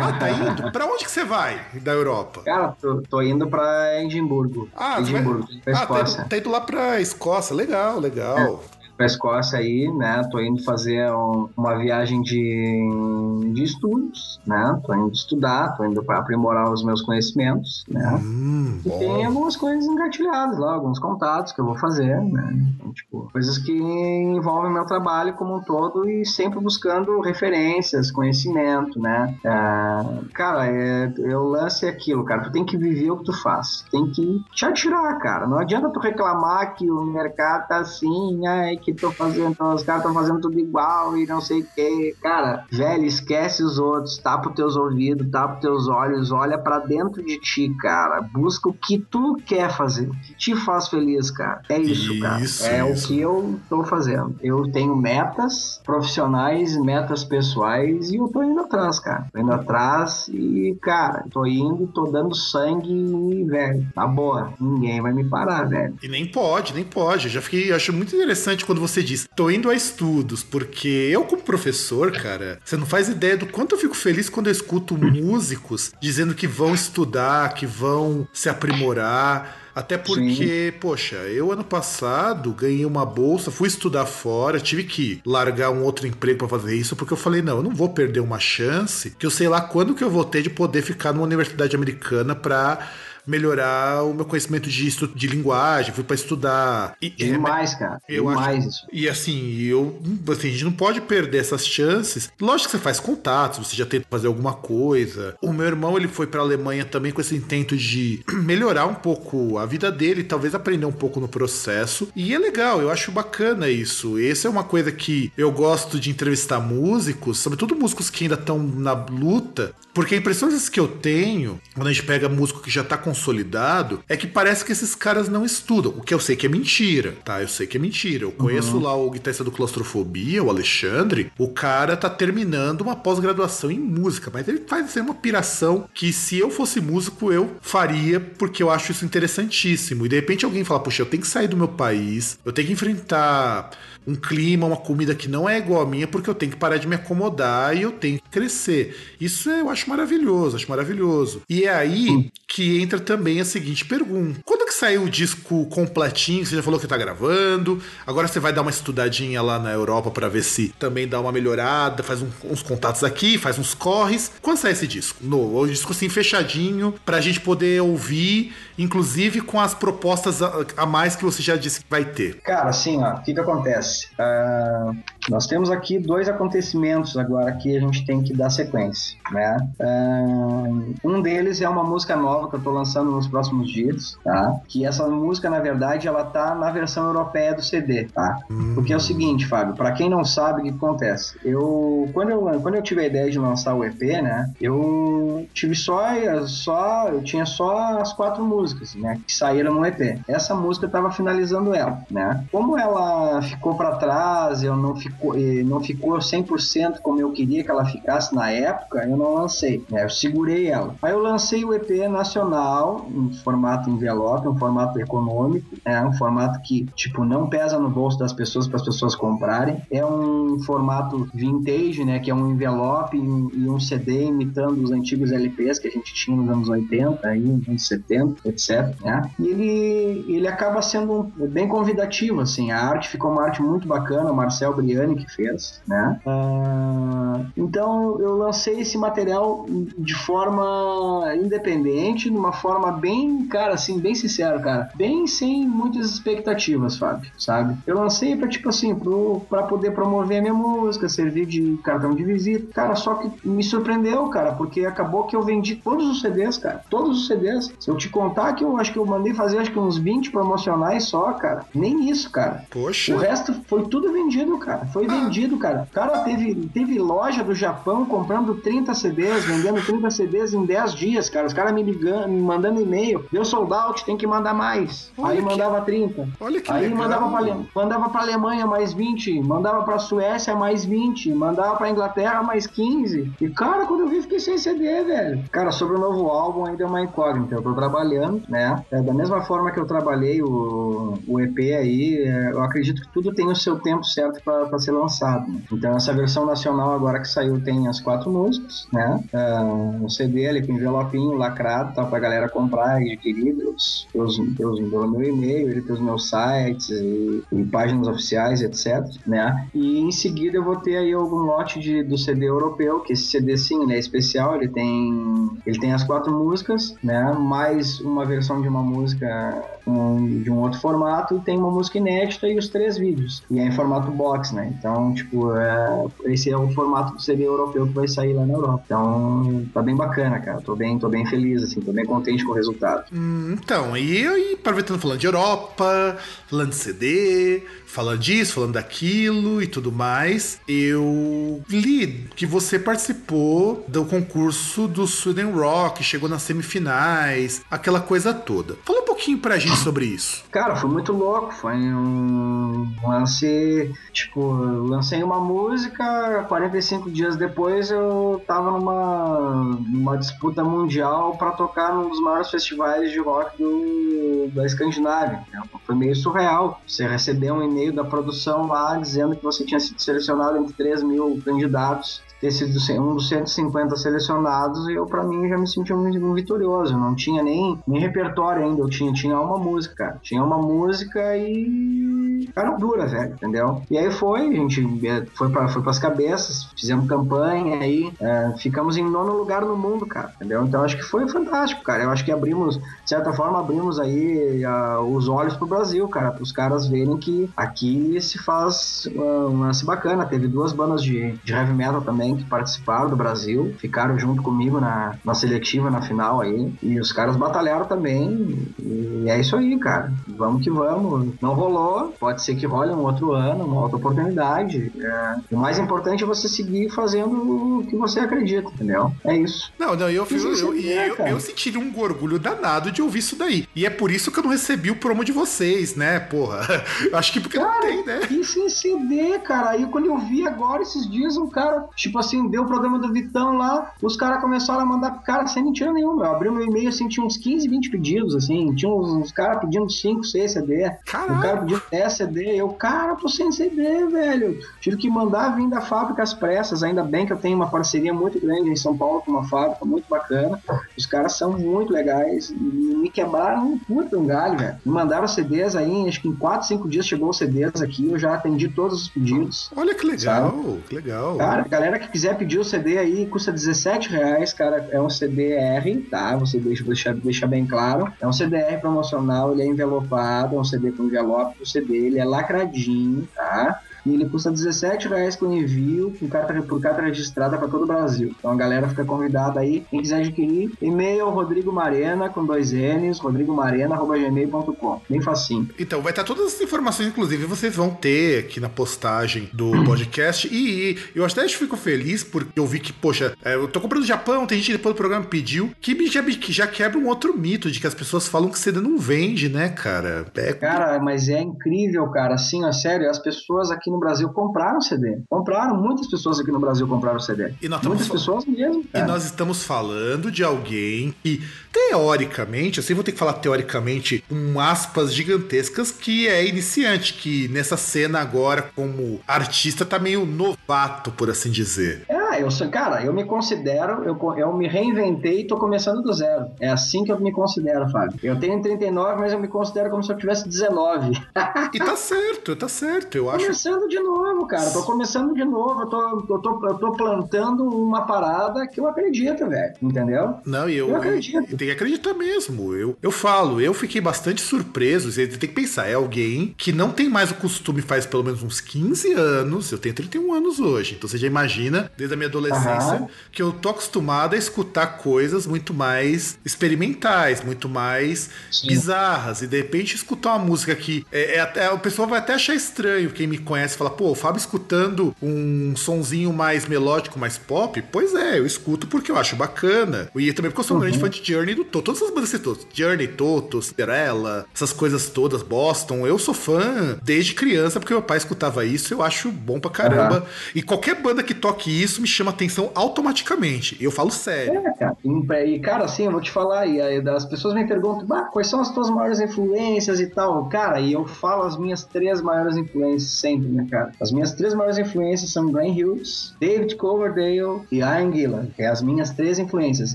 A: Ah, tá indo? Pra onde que você vai da Europa?
B: Cara, tô, tô indo pra Edimburgo.
A: Ah, Edimburgo, vai... ah tá indo, tá indo, lá pra Escócia. Legal, legal. É
B: para Escócia aí, né? Tô indo fazer um, uma viagem de, de estudos, né? Tô indo estudar, tô indo para aprimorar os meus conhecimentos, né? Hum, e tem algumas coisas engatilhadas lá, alguns contatos que eu vou fazer, né? Então, tipo, coisas que envolvem meu trabalho como um todo e sempre buscando referências, conhecimento, né? É, cara, é, eu lance aquilo, cara. Tu tem que viver o que tu faz. Tem que te atirar, cara. Não adianta tu reclamar que o mercado tá assim, ai, que tô fazendo, os caras estão fazendo tudo igual e não sei o que. Cara, velho, esquece os outros, tapa os teus ouvidos, tapa os teus olhos, olha para dentro de ti, cara. Busca o que tu quer fazer, o que te faz feliz, cara. É isso, isso cara. É isso. o que eu tô fazendo. Eu tenho metas profissionais, metas pessoais e eu tô indo atrás, cara. Tô indo atrás e, cara, tô indo, tô dando sangue e, velho, tá boa. Ninguém vai me parar, velho.
A: E nem pode, nem pode. Eu já fiquei, acho muito interessante quando quando você diz, tô indo a estudos, porque eu, como professor, cara, você não faz ideia do quanto eu fico feliz quando eu escuto músicos dizendo que vão estudar, que vão se aprimorar. Até porque, Sim. poxa, eu ano passado ganhei uma bolsa, fui estudar fora, tive que largar um outro emprego para fazer isso, porque eu falei, não, eu não vou perder uma chance que eu sei lá quando que eu vou ter de poder ficar numa universidade americana para melhorar o meu conhecimento de, de linguagem, fui para estudar.
B: E, é, Demais, é, cara.
A: Eu
B: Demais
A: acho, isso. E assim, eu, assim, a gente não pode perder essas chances. Lógico que você faz contatos, você já tenta fazer alguma coisa. O meu irmão, ele foi para Alemanha também com esse intento de melhorar um pouco a vida dele, talvez aprender um pouco no processo. E é legal, eu acho bacana isso. Essa é uma coisa que eu gosto de entrevistar músicos, sobretudo músicos que ainda estão na luta, porque a impressão que eu tenho, quando a gente pega músico que já tá consolidado, é que parece que esses caras não estudam. O que eu sei que é mentira, tá? Eu sei que é mentira. Eu conheço uhum. lá o guitarrista do Claustrofobia, o Alexandre. O cara tá terminando uma pós-graduação em música, mas ele faz assim, uma piração que se eu fosse músico eu faria, porque eu acho isso interessantíssimo. E de repente alguém fala, poxa, eu tenho que sair do meu país, eu tenho que enfrentar um clima, uma comida que não é igual a minha, porque eu tenho que parar de me acomodar e eu tenho que crescer. Isso eu acho maravilhoso, acho maravilhoso. E é aí que entra também a seguinte pergunta: quando que saiu o disco completinho? Você já falou que tá gravando, agora você vai dar uma estudadinha lá na Europa para ver se também dá uma melhorada, faz um, uns contatos aqui, faz uns corres. Quando sai esse disco? No, o disco assim fechadinho, pra gente poder ouvir, inclusive com as propostas a, a mais que você já disse que vai ter.
B: Cara, assim, ó, o que que acontece? Acontece? Uh, nós temos aqui dois acontecimentos agora que a gente tem que dar sequência, né? Uh, um deles é uma música nova que eu estou lançando nos próximos dias, tá? Que essa música, na verdade, ela tá na versão europeia do CD, tá? Porque é o seguinte, Fábio, para quem não sabe o que acontece, eu quando eu quando eu tive a ideia de lançar o EP, né? Eu tive só só eu tinha só as quatro músicas, né, que saíram no EP. Essa música tava finalizando ela, né? Como ela ficou para trás, eu não ficou não ficou 100% como eu queria que ela ficasse na época, eu não lancei, né? Eu segurei ela. Aí eu lancei o EP nacional em formato envelope, um formato econômico, é um formato que tipo não pesa no bolso das pessoas para as pessoas comprarem. É um formato vintage, né, que é um envelope e um CD imitando os antigos LPs que a gente tinha nos anos 80, aí, nos anos 70, etc. Né? E ele, ele acaba sendo bem convidativo, assim. A arte ficou uma arte muito bacana, o Marcel Briani que fez, né? Uh, então eu lancei esse material de forma independente, de uma forma bem, cara, assim, bem sincero, cara, bem sem muitas expectativas, Fábio, sabe? Eu lancei pra, tipo assim, pro, pra poder promover a minha música, servir de cartão de visita, cara, só que me surpreendeu, cara, porque acabou que eu vendi todos os CDs, cara, todos os CDs. Se eu te contar que eu acho que eu mandei fazer acho que uns 20 promocionais só, cara, nem isso, cara.
A: Poxa.
B: O resto foi tudo vendido, cara, foi vendido, cara. Cara, teve, teve loja do Japão comprando 30 CDs, vendendo 30 CDs em 10 dias, cara. Os caras me ligando, me mandando e-mail, deu sold out, tem que mandar mais. Olha Aí que... mandava 30.
A: Olha que
B: Aí
A: legal.
B: mandava pra, mandava pra Alemanha mais 20, mandava pra Suécia mais 20, mandava pra Inglaterra mais 15. E, cara, quando eu vi, fiquei sem CD, velho. Cara, sobre o novo álbum ainda é uma incógnita. Eu tô trabalhando, né? É, da mesma forma que eu trabalhei o, o EP aí, é, eu acredito que tudo tem o seu tempo certo para ser lançado. Né? Então, essa versão nacional agora que saiu tem as quatro músicas, né? É, o CD ali com envelopinho lacrado, tá? Pra galera comprar e adquirir pelos, pelos, pelos, pelo meu e-mail, pelos meus sites e, e, páginas oficiais, etc, né? E em seguida eu vou ter aí algum lote de, do CD europeu, que esse CD sim, ele é especial, ele tem ele tem as quatro músicas, né? Mais uma versão de uma música um, de um outro formato e tem uma música inédita e os três vídeos. E é em formato box, né? Então, tipo, é, esse é o formato do CD europeu que vai sair lá na Europa. Então, tá bem bacana, cara. Tô bem, tô bem feliz, assim, tô bem contente com o resultado.
A: Hum, então, e, e aproveitando falando de Europa, falando de CD, falando disso, falando daquilo e tudo mais, eu li que você participou do concurso do Sweden Rock, chegou nas semifinais, aquela coisa toda. Fala um pouquinho pra gente sobre isso.
B: Cara, foi muito louco, foi um lance, tipo, lancei uma música, 45 dias depois eu tava numa, numa disputa mundial para tocar num dos maiores festivais de rock do, da Escandinávia. Foi meio surreal você receber um e-mail da produção lá dizendo que você tinha sido selecionado entre 3 mil candidatos ter sido um dos 150 selecionados, e eu, para mim, já me senti um, vitorioso. Eu não tinha nem, nem repertório ainda, eu tinha, tinha uma música. Tinha uma música e. Cara, dura, velho, entendeu? E aí foi, a gente foi para foi pras cabeças, fizemos campanha aí, é, ficamos em nono lugar no mundo, cara, entendeu? Então acho que foi fantástico, cara. Eu acho que abrimos, de certa forma, abrimos aí uh, os olhos pro Brasil, cara, pros caras verem que aqui se faz uh, um lance bacana. Teve duas bandas de, de heavy metal também que participaram do Brasil, ficaram junto comigo na, na seletiva, na final aí. E os caras batalharam também. E é isso aí, cara. Vamos que vamos. Não rolou, pode ser que role um outro ano, uma outra oportunidade. É. O mais importante é você seguir fazendo o que você acredita, entendeu? É isso.
A: Não, não, eu, eu, eu, eu, eu senti um orgulho danado de ouvir isso daí. E é por isso que eu não recebi o promo de vocês, né, porra? Acho que porque cara, não tem, né?
B: Isso em CD, cara. Aí quando eu vi agora esses dias, um cara, tipo, assim, deu o programa do Vitão lá, os caras começaram a mandar cara sem mentira nenhuma. Eu abri meu e-mail assim, tinha uns 15, 20 pedidos, assim, tinha uns, uns caras pedindo 5, 6 CD,
A: Caralho.
B: o cara pedindo 10 CD, eu, cara, tô sem CD, velho. Tive que mandar vir da fábrica às pressas, ainda bem que eu tenho uma parceria muito grande em São Paulo com uma fábrica muito bacana. Os caras são muito legais, me quebraram um puta um galho, velho. Me mandaram CDs aí, acho que em 4, 5 dias chegou os CDs aqui, eu já atendi todos os pedidos.
A: Olha que legal, sabe? que legal.
B: Cara, a galera que quiser pedir o CD aí, custa 17 reais, cara. É um CDR, tá? Você deixa, deixa, deixa bem claro. É um CDR promocional, ele é envelopado, é um CD com envelope. O CD ele é lacradinho, tá? E ele custa 17 reais com envio por carta, por carta registrada para todo o Brasil. Então a galera fica convidada aí, quem quiser adquirir, e-mail Rodrigo Marena com dois N's, rodrigomarena.gmail.com. Bem facinho.
A: Então, vai estar todas as informações, inclusive, vocês vão ter aqui na postagem do podcast. E eu até fico feliz porque eu vi que, poxa, é, eu tô comprando no Japão, tem gente depois do programa pediu, que já, que já quebra um outro mito de que as pessoas falam que CD não vende, né, cara?
B: É... Cara, mas é incrível, cara. Assim, ó, sério, as pessoas aqui no Brasil compraram CD. Compraram, muitas pessoas aqui no Brasil compraram CD.
A: E nós muitas pessoas mesmo. Cara. E nós estamos falando de alguém que, teoricamente, assim, vou ter que falar teoricamente, com aspas gigantescas, que é iniciante, que nessa cena agora, como artista, tá meio novato, por assim dizer.
B: Ah, eu sou, cara, eu me considero, eu, eu me reinventei e tô começando do zero. É assim que eu me considero, Fábio. Eu tenho 39, mas eu me considero como se eu tivesse 19.
A: e tá certo, tá certo, eu acho.
B: Começando de novo, cara. Tô começando de novo. Eu tô, eu tô, eu tô plantando uma parada que eu acredito, velho. Entendeu?
A: Não, e eu, eu acredito. tem que acreditar mesmo. Eu, eu falo, eu fiquei bastante surpreso. Você tem que pensar, é alguém que não tem mais o costume faz pelo menos uns 15 anos. Eu tenho 31 anos hoje. Então você já imagina, desde a minha adolescência, uhum. que eu tô acostumado a escutar coisas muito mais experimentais, muito mais Sim. bizarras. E de repente escutar uma música que é, é até, o pessoal vai até achar estranho. Quem me conhece fala, pô, o Fábio escutando um sonzinho mais melódico, mais pop. Pois é, eu escuto porque eu acho bacana. E também porque eu sou um uhum. grande fã de Journey do Toto. Todas essas bandas que você Journey, Toto, Cinderella, essas coisas todas, Boston. Eu sou fã desde criança porque meu pai escutava isso. Eu acho bom pra caramba. Uhum. E qualquer banda que toque isso me chama atenção automaticamente. Eu falo sério.
B: É, cara. E, cara, assim, eu vou te falar. E aí, as pessoas me perguntam, bah, quais são as tuas maiores influências e tal. Cara, e eu falo as minhas três maiores influências sempre, né, cara? As minhas três maiores influências são Glenn Hughes, David Coverdale e Ian Gillan, que é as minhas três influências.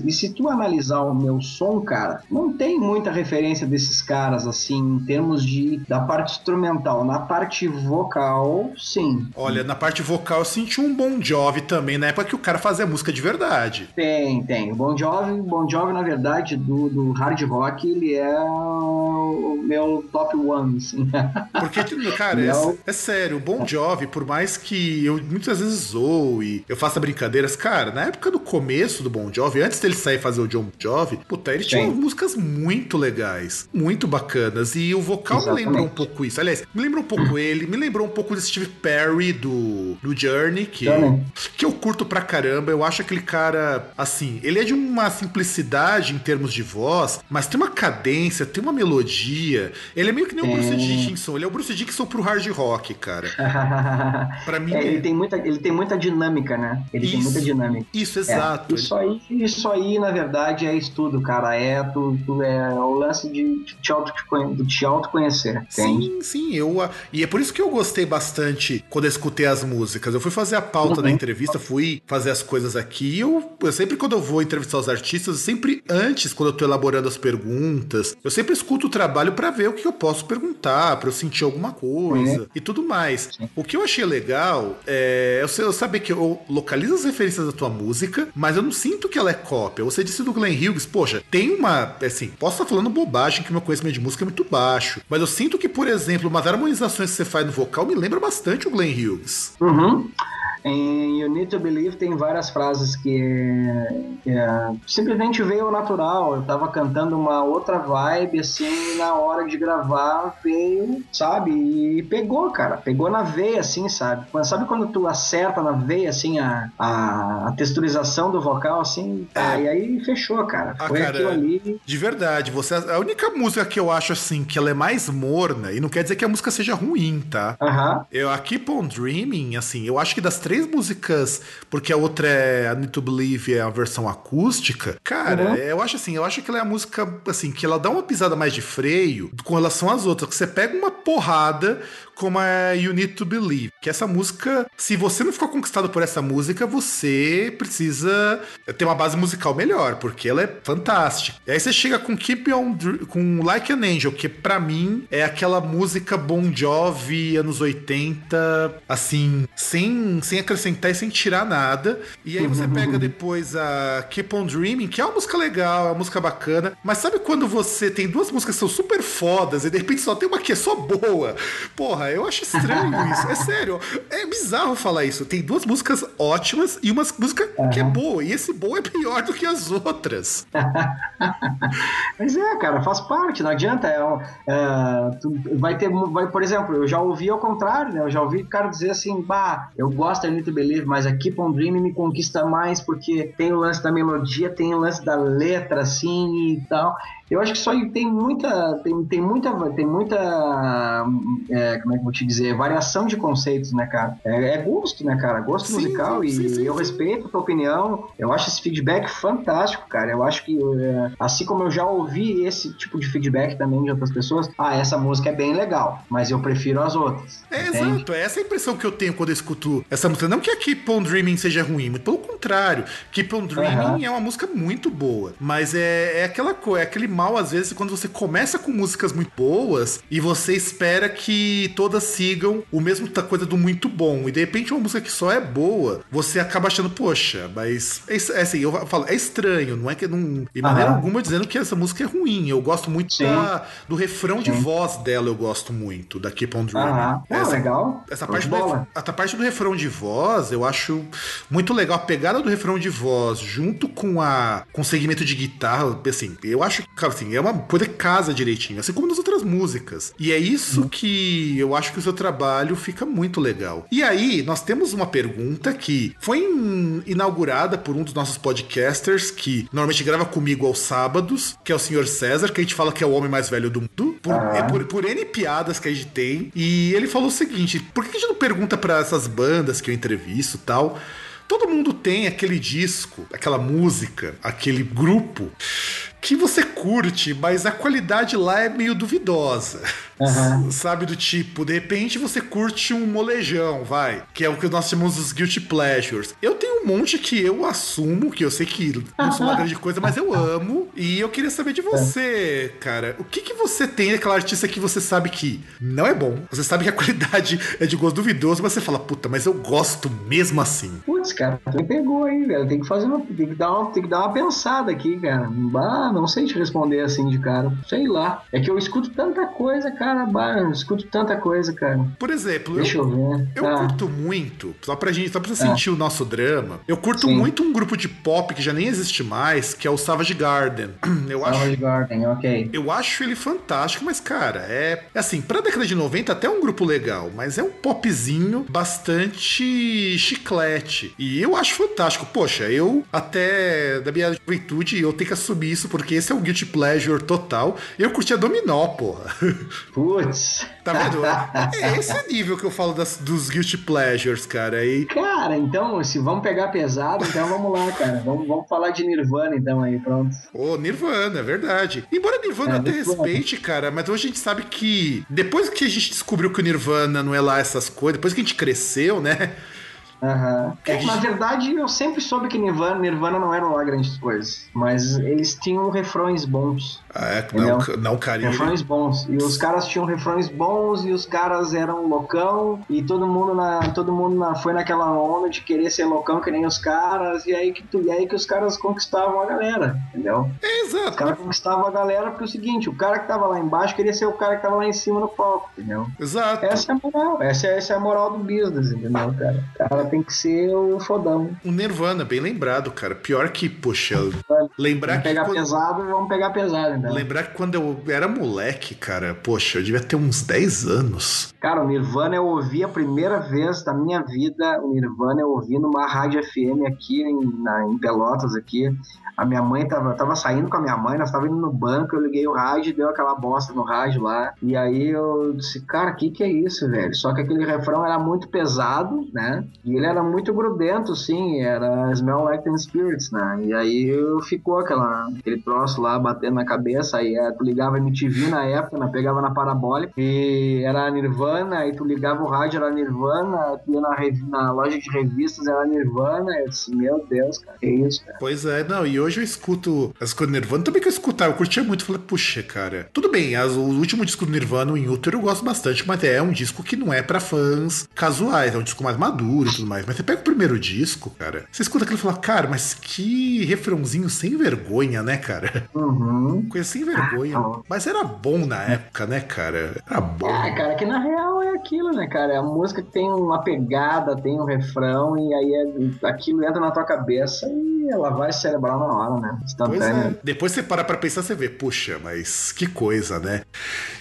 B: E se tu analisar o meu som, cara, não tem muita referência desses caras, assim, em termos de da parte instrumental. Na parte vocal, sim.
A: Olha, na parte vocal eu senti um Bon Jovi também, na época que o cara fazia música de verdade.
B: Tem, tem. O Bon Jovi, Bon Jovi, na verdade, do, do hard rock, ele é o meu top one, assim.
A: Porque, cara, é, é, sério, o Bon Jovi, por mais que eu muitas vezes zoe, eu faça brincadeiras, cara, na época do começo do Bon Jovi, antes dele sair fazer o John Jovi, puta, ele tinha músicas muito legais, muito bacanas, e o vocal Exatamente. me lembrou um pouco isso. Aliás, me lembrou um pouco ele, me lembrou um pouco do Steve Perry do, do Journey, que, que eu curto pra caramba. Eu acho aquele cara, assim, ele é de uma simplicidade em termos de voz, mas tem uma cadência, tem uma melodia. Ele é meio que nem o Bruce Dickinson, ele é o Bruce Dickinson pro hard rock, cara.
B: pra mim. É, ele, tem muita, ele tem muita dinâmica, né? Ele isso, tem muita dinâmica.
A: Isso, exato.
B: É, isso, aí, isso aí, na verdade, é estudo, cara. É, tu, tu é o lance de, te, auto, de te autoconhecer.
A: Sim, sim. Eu, e é por isso que eu gostei bastante quando eu escutei as músicas. Eu fui fazer a pauta uhum. da entrevista, fui fazer as coisas aqui. Eu, eu sempre, quando eu vou entrevistar os artistas, sempre antes, quando eu tô elaborando as perguntas, eu sempre escuto o trabalho para ver o que eu posso perguntar, para eu sentir alguma coisa uhum. e tudo mais. Sim. O que eu achei legal é eu, eu saber que eu localizo as referências da tua música, mas eu não sinto que ela é cópia. Você disse do Glenn Hughes, poxa, tem uma. Assim, posso estar falando bobagem que meu conhecimento de música é muito baixo, mas eu sinto que, por exemplo, umas harmonizações que você faz no vocal me lembra bastante o Glenn Hughes.
B: Uhum. Em You Need to Believe tem várias frases que, é, simplesmente veio natural. Eu tava cantando uma outra vibe, assim, na hora de gravar veio, sabe? E pegou, cara. Pegou na veia, assim, sabe? Sabe quando tu acerta na veia, assim, a, a, a texturização do vocal, assim? Tá, é. E aí fechou, cara.
A: Ah, Foi cara, aquilo ali. De verdade, você. A única música que eu acho, assim, que ela é mais morna, e não quer dizer que a música seja ruim, tá?
B: Uh -huh.
A: Eu, a Keep on Dreaming, assim, eu acho que das três três músicas, porque a outra é a Need to Believe, é a versão acústica. Cara, uhum. eu acho assim, eu acho que ela é a música, assim, que ela dá uma pisada mais de freio com relação às outras. Que você pega uma porrada como a You Need to Believe. Que essa música, se você não ficou conquistado por essa música, você precisa ter uma base musical melhor, porque ela é fantástica. E aí você chega com Keep On com Like an Angel, que para mim é aquela música Bon Jovi anos 80, assim, sem, sem acrescentar e sem tirar nada. E aí você pega depois a Keep on Dreaming, que é uma música legal, é uma música bacana. Mas sabe quando você tem duas músicas que são super fodas e de repente só tem uma que é só boa? Porra, eu acho estranho isso. É sério. É bizarro falar isso. Tem duas músicas ótimas e uma música uhum. que é boa. E esse boa é pior do que as outras.
B: Mas é, cara, faz parte, não adianta. É, é, vai ter, vai, por exemplo, eu já ouvi ao contrário, né? Eu já ouvi o cara dizer assim, bah, eu gosto da Need to Believe, mas a Keep on Dreaming me conquista mais porque tem o lance da melodia, tem o lance da letra, assim, e tal. Eu acho que só tem muita, tem, tem muita, tem muita, é, como é que eu vou te dizer, variação de conceitos, né, cara? É, é gosto, né, cara? Gosto sim, musical sim, sim, e eu respeito a tua opinião. Eu acho esse feedback fantástico, cara. Eu acho que, é, assim como eu já ouvi esse tipo de feedback também de outras pessoas, ah, essa música é bem legal, mas eu prefiro as outras.
A: É, entende? exato. É essa a impressão que eu tenho quando eu escuto essa música. Não que a Keep on Dreaming seja ruim, muito pelo contrário. Keep on Dreaming é uma música muito boa, mas é, é aquela coisa, é aquele mal às vezes quando você começa com músicas muito boas e você espera que todas sigam o mesmo coisa do muito bom e de repente uma música que só é boa, você acaba achando, poxa, mas é, é assim, eu falo, é estranho, não é que não, de maneira uhum. alguma dizendo que essa música é ruim. Eu gosto muito da, do refrão Sim. de voz dela, eu gosto muito da Keep on Dreaming.
B: Uhum. Essa, legal.
A: Essa parte, do, essa parte do refrão de voz, eu acho muito legal a pegada do refrão de voz junto com a com o segmento de guitarra, assim, eu acho que assim, é uma coisa que casa direitinho, assim como nas outras músicas. E é isso uhum. que eu acho que o seu trabalho fica muito legal. E aí, nós temos uma pergunta que foi inaugurada por um dos nossos podcasters, que normalmente grava comigo aos sábados, que é o senhor César, que a gente fala que é o homem mais velho do mundo, por, ah. é por, por N piadas que a gente tem. E ele falou o seguinte: por que a gente não pergunta para essas bandas que eu entrevisto e tal? Todo mundo tem aquele disco, aquela música, aquele grupo que você curte, mas a qualidade lá é meio duvidosa. Uhum. Sabe, do tipo, de repente você curte um molejão, vai, que é o que nós chamamos dos guilty pleasures. Eu tenho um monte que eu assumo, que eu sei que não sou uma grande coisa, mas eu amo. E eu queria saber de você, cara, o que que você tem daquela artista que você sabe que não é bom, você sabe que a qualidade é de gosto duvidoso, mas você fala, puta, mas eu gosto mesmo assim.
B: Putz, cara, me pegou aí, velho. Tem que fazer uma, tem que dar uma, tem que dar uma pensada aqui, cara. Não sei te responder assim de cara. Sei lá. É que eu escuto tanta coisa, cara. Eu escuto tanta coisa, cara.
A: Por exemplo,
B: Deixa eu, eu ver.
A: Eu ah. curto muito, só pra gente, só pra você ah. sentir o nosso drama, eu curto Sim. muito um grupo de pop que já nem existe mais, que é o Savage Garden. Eu
B: Savage acho, Garden, ok.
A: Eu acho ele fantástico, mas, cara, é, é assim, pra década de 90 até é um grupo legal, mas é um popzinho bastante chiclete. E eu acho fantástico. Poxa, eu até da minha juventude eu tenho que assumir isso por porque esse é o Guilty Pleasure total. Eu curtia Dominó, porra.
B: Putz.
A: Tá vendo? É esse nível que eu falo das, dos Guilty Pleasures, cara. E...
B: Cara, então, se vamos pegar pesado, então vamos lá, cara. Vamos, vamos falar de Nirvana, então, aí, pronto.
A: Ô, oh, Nirvana, é verdade. Embora Nirvana é, até respeite, cara, mas hoje a gente sabe que depois que a gente descobriu que o Nirvana não é lá essas coisas, depois que a gente cresceu, né?
B: Uhum. É, na verdade, eu sempre soube que Nirvana, Nirvana não eram lá grandes coisas, mas eles tinham refrões bons.
A: Ah, é, não, não carinho.
B: Refrões bons. E os caras tinham refrões bons e os caras eram loucão e todo mundo na, todo mundo na, foi naquela onda de querer ser loucão que nem os caras e aí que tu, e aí que os caras conquistavam a galera, entendeu?
A: É, exato.
B: Os caras conquistavam a galera porque é o seguinte, o cara que tava lá embaixo queria ser o cara que tava lá em cima no palco, entendeu?
A: Exato.
B: Essa é a moral, essa, é, essa é a moral do business, entendeu, cara? O cara tem que ser o fodão.
A: O Nirvana, bem lembrado, cara. Pior que, poxa, lembrar
B: vamos
A: que...
B: pegar quando... pesado, vamos pegar pesado,
A: né? Lembrar que quando eu era moleque, cara, poxa, eu devia ter uns 10 anos.
B: Cara, o Nirvana eu ouvi a primeira vez da minha vida, o Nirvana eu ouvi numa rádio FM aqui em, na, em Pelotas, aqui. A minha mãe tava, tava saindo com a minha mãe, nós tava indo no banco, eu liguei o rádio deu aquela bosta no rádio lá. E aí eu disse, cara, o que que é isso, velho? Só que aquele refrão era muito pesado, né? E ele era muito grudento, sim, era Smell Like Teen Spirits, né? E aí ficou aquela, aquele troço lá batendo na cabeça, aí é, tu ligava MTV na época, né? pegava na parabólica, e era Nirvana, aí tu ligava o rádio, era Nirvana, tu ia na, na loja de revistas, era Nirvana, eu disse, meu Deus, cara, que isso, cara.
A: Pois é, não, e hoje eu escuto as coisas do Nirvana, também que eu escutava, eu curtia muito, falei, puxa, cara, tudo bem, as, o último disco do Nirvana, o Inútero, eu gosto bastante, mas é um disco que não é para fãs casuais, é um disco mais maduro e tudo mais. Mas você pega o primeiro disco, cara, você escuta aquilo e fala, cara, mas que refrãozinho sem vergonha, né, cara?
B: Uhum.
A: Coisa sem vergonha.
B: Ah,
A: mas era bom na época, né, cara? Era bom.
B: É, cara, que na real é aquilo, né, cara? A música tem uma pegada, tem um refrão, e aí é, aquilo entra na tua cabeça e ela vai cerebral na hora, né?
A: É. Depois você para pra pensar, você vê, puxa, mas que coisa, né?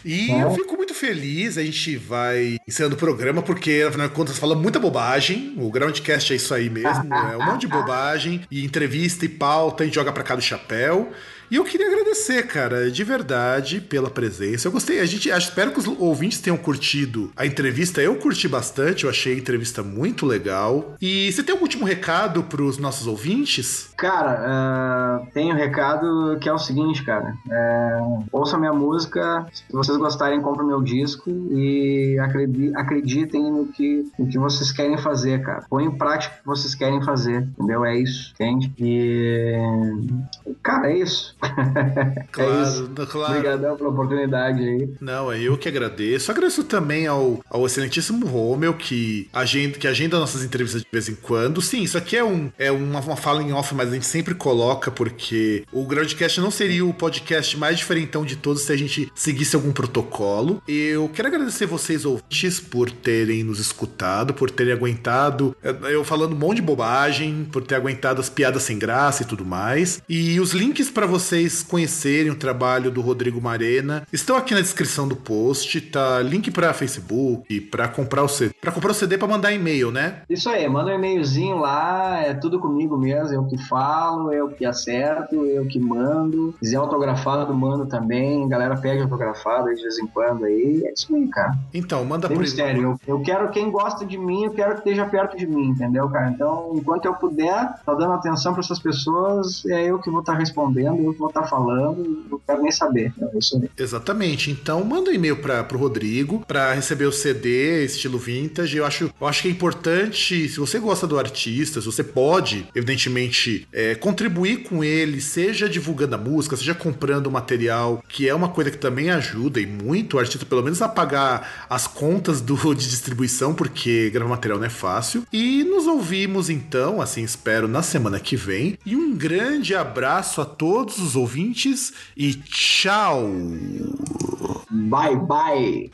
A: E é. eu fico muito feliz, a gente vai encerrando o programa, porque afinal de contas fala muita bobagem. O Groundcast é isso aí mesmo, é um monte de bobagem, e entrevista e pauta, e joga pra cá do chapéu. E eu queria agradecer, cara, de verdade, pela presença. Eu gostei, a gente espero que os ouvintes tenham curtido a entrevista. Eu curti bastante, eu achei a entrevista muito legal. E você tem algum último recado para os nossos ouvintes?
B: Cara, uh, tem um recado que é o seguinte, cara. Uh, ouça minha música, se vocês gostarem, comprem meu disco e acreditem no que, no que vocês querem fazer, cara. Põe em prática o que vocês querem fazer, entendeu? É isso, entende? E. Cara, é isso.
A: Claro, é claro.
B: Obrigadão pela oportunidade aí.
A: Não, é eu que agradeço. Agradeço também ao, ao excelentíssimo Romeu, que agenda, que agenda nossas entrevistas de vez em quando. Sim, isso aqui é, um, é uma, uma fala em off, mas a gente sempre coloca, porque o Groundcast não seria o podcast mais diferentão de todos se a gente seguisse algum protocolo. Eu quero agradecer vocês, ouvintes, por terem nos escutado, por terem aguentado eu falando um monte de bobagem, por ter aguentado as piadas sem graça e tudo mais. E os links para vocês vocês conhecerem o trabalho do Rodrigo Marena, estão aqui na descrição do post, tá? Link para Facebook, para comprar o CD, para comprar o CD para mandar e-mail, né?
B: Isso aí, manda um e-mailzinho lá, é tudo comigo mesmo, eu que falo, eu que acerto, eu que mando. Se quiser autografado, mando também. A galera pede autografado de vez em quando aí. É isso aí, cara.
A: Então, manda
B: Tem por mistério. Eu, eu quero quem gosta de mim, eu quero que esteja perto de mim, entendeu, cara? Então, enquanto eu puder, tá dando atenção para essas pessoas, é eu que vou estar tá respondendo, eu vou estar tá falando, não quero nem saber. É.
A: Exatamente. Então manda um e-mail para o Rodrigo para receber o CD estilo vintage. Eu acho, eu acho que é importante, se você gosta do artista, se você pode, evidentemente, é, contribuir com ele, seja divulgando a música, seja comprando o material, que é uma coisa que também ajuda e muito o artista, pelo menos, a pagar as contas do, de distribuição, porque gravar material não é fácil. E nos ouvimos então, assim espero, na semana que vem. E um grande abraço a todos os ouvintes e tchau!
B: Bye, bye!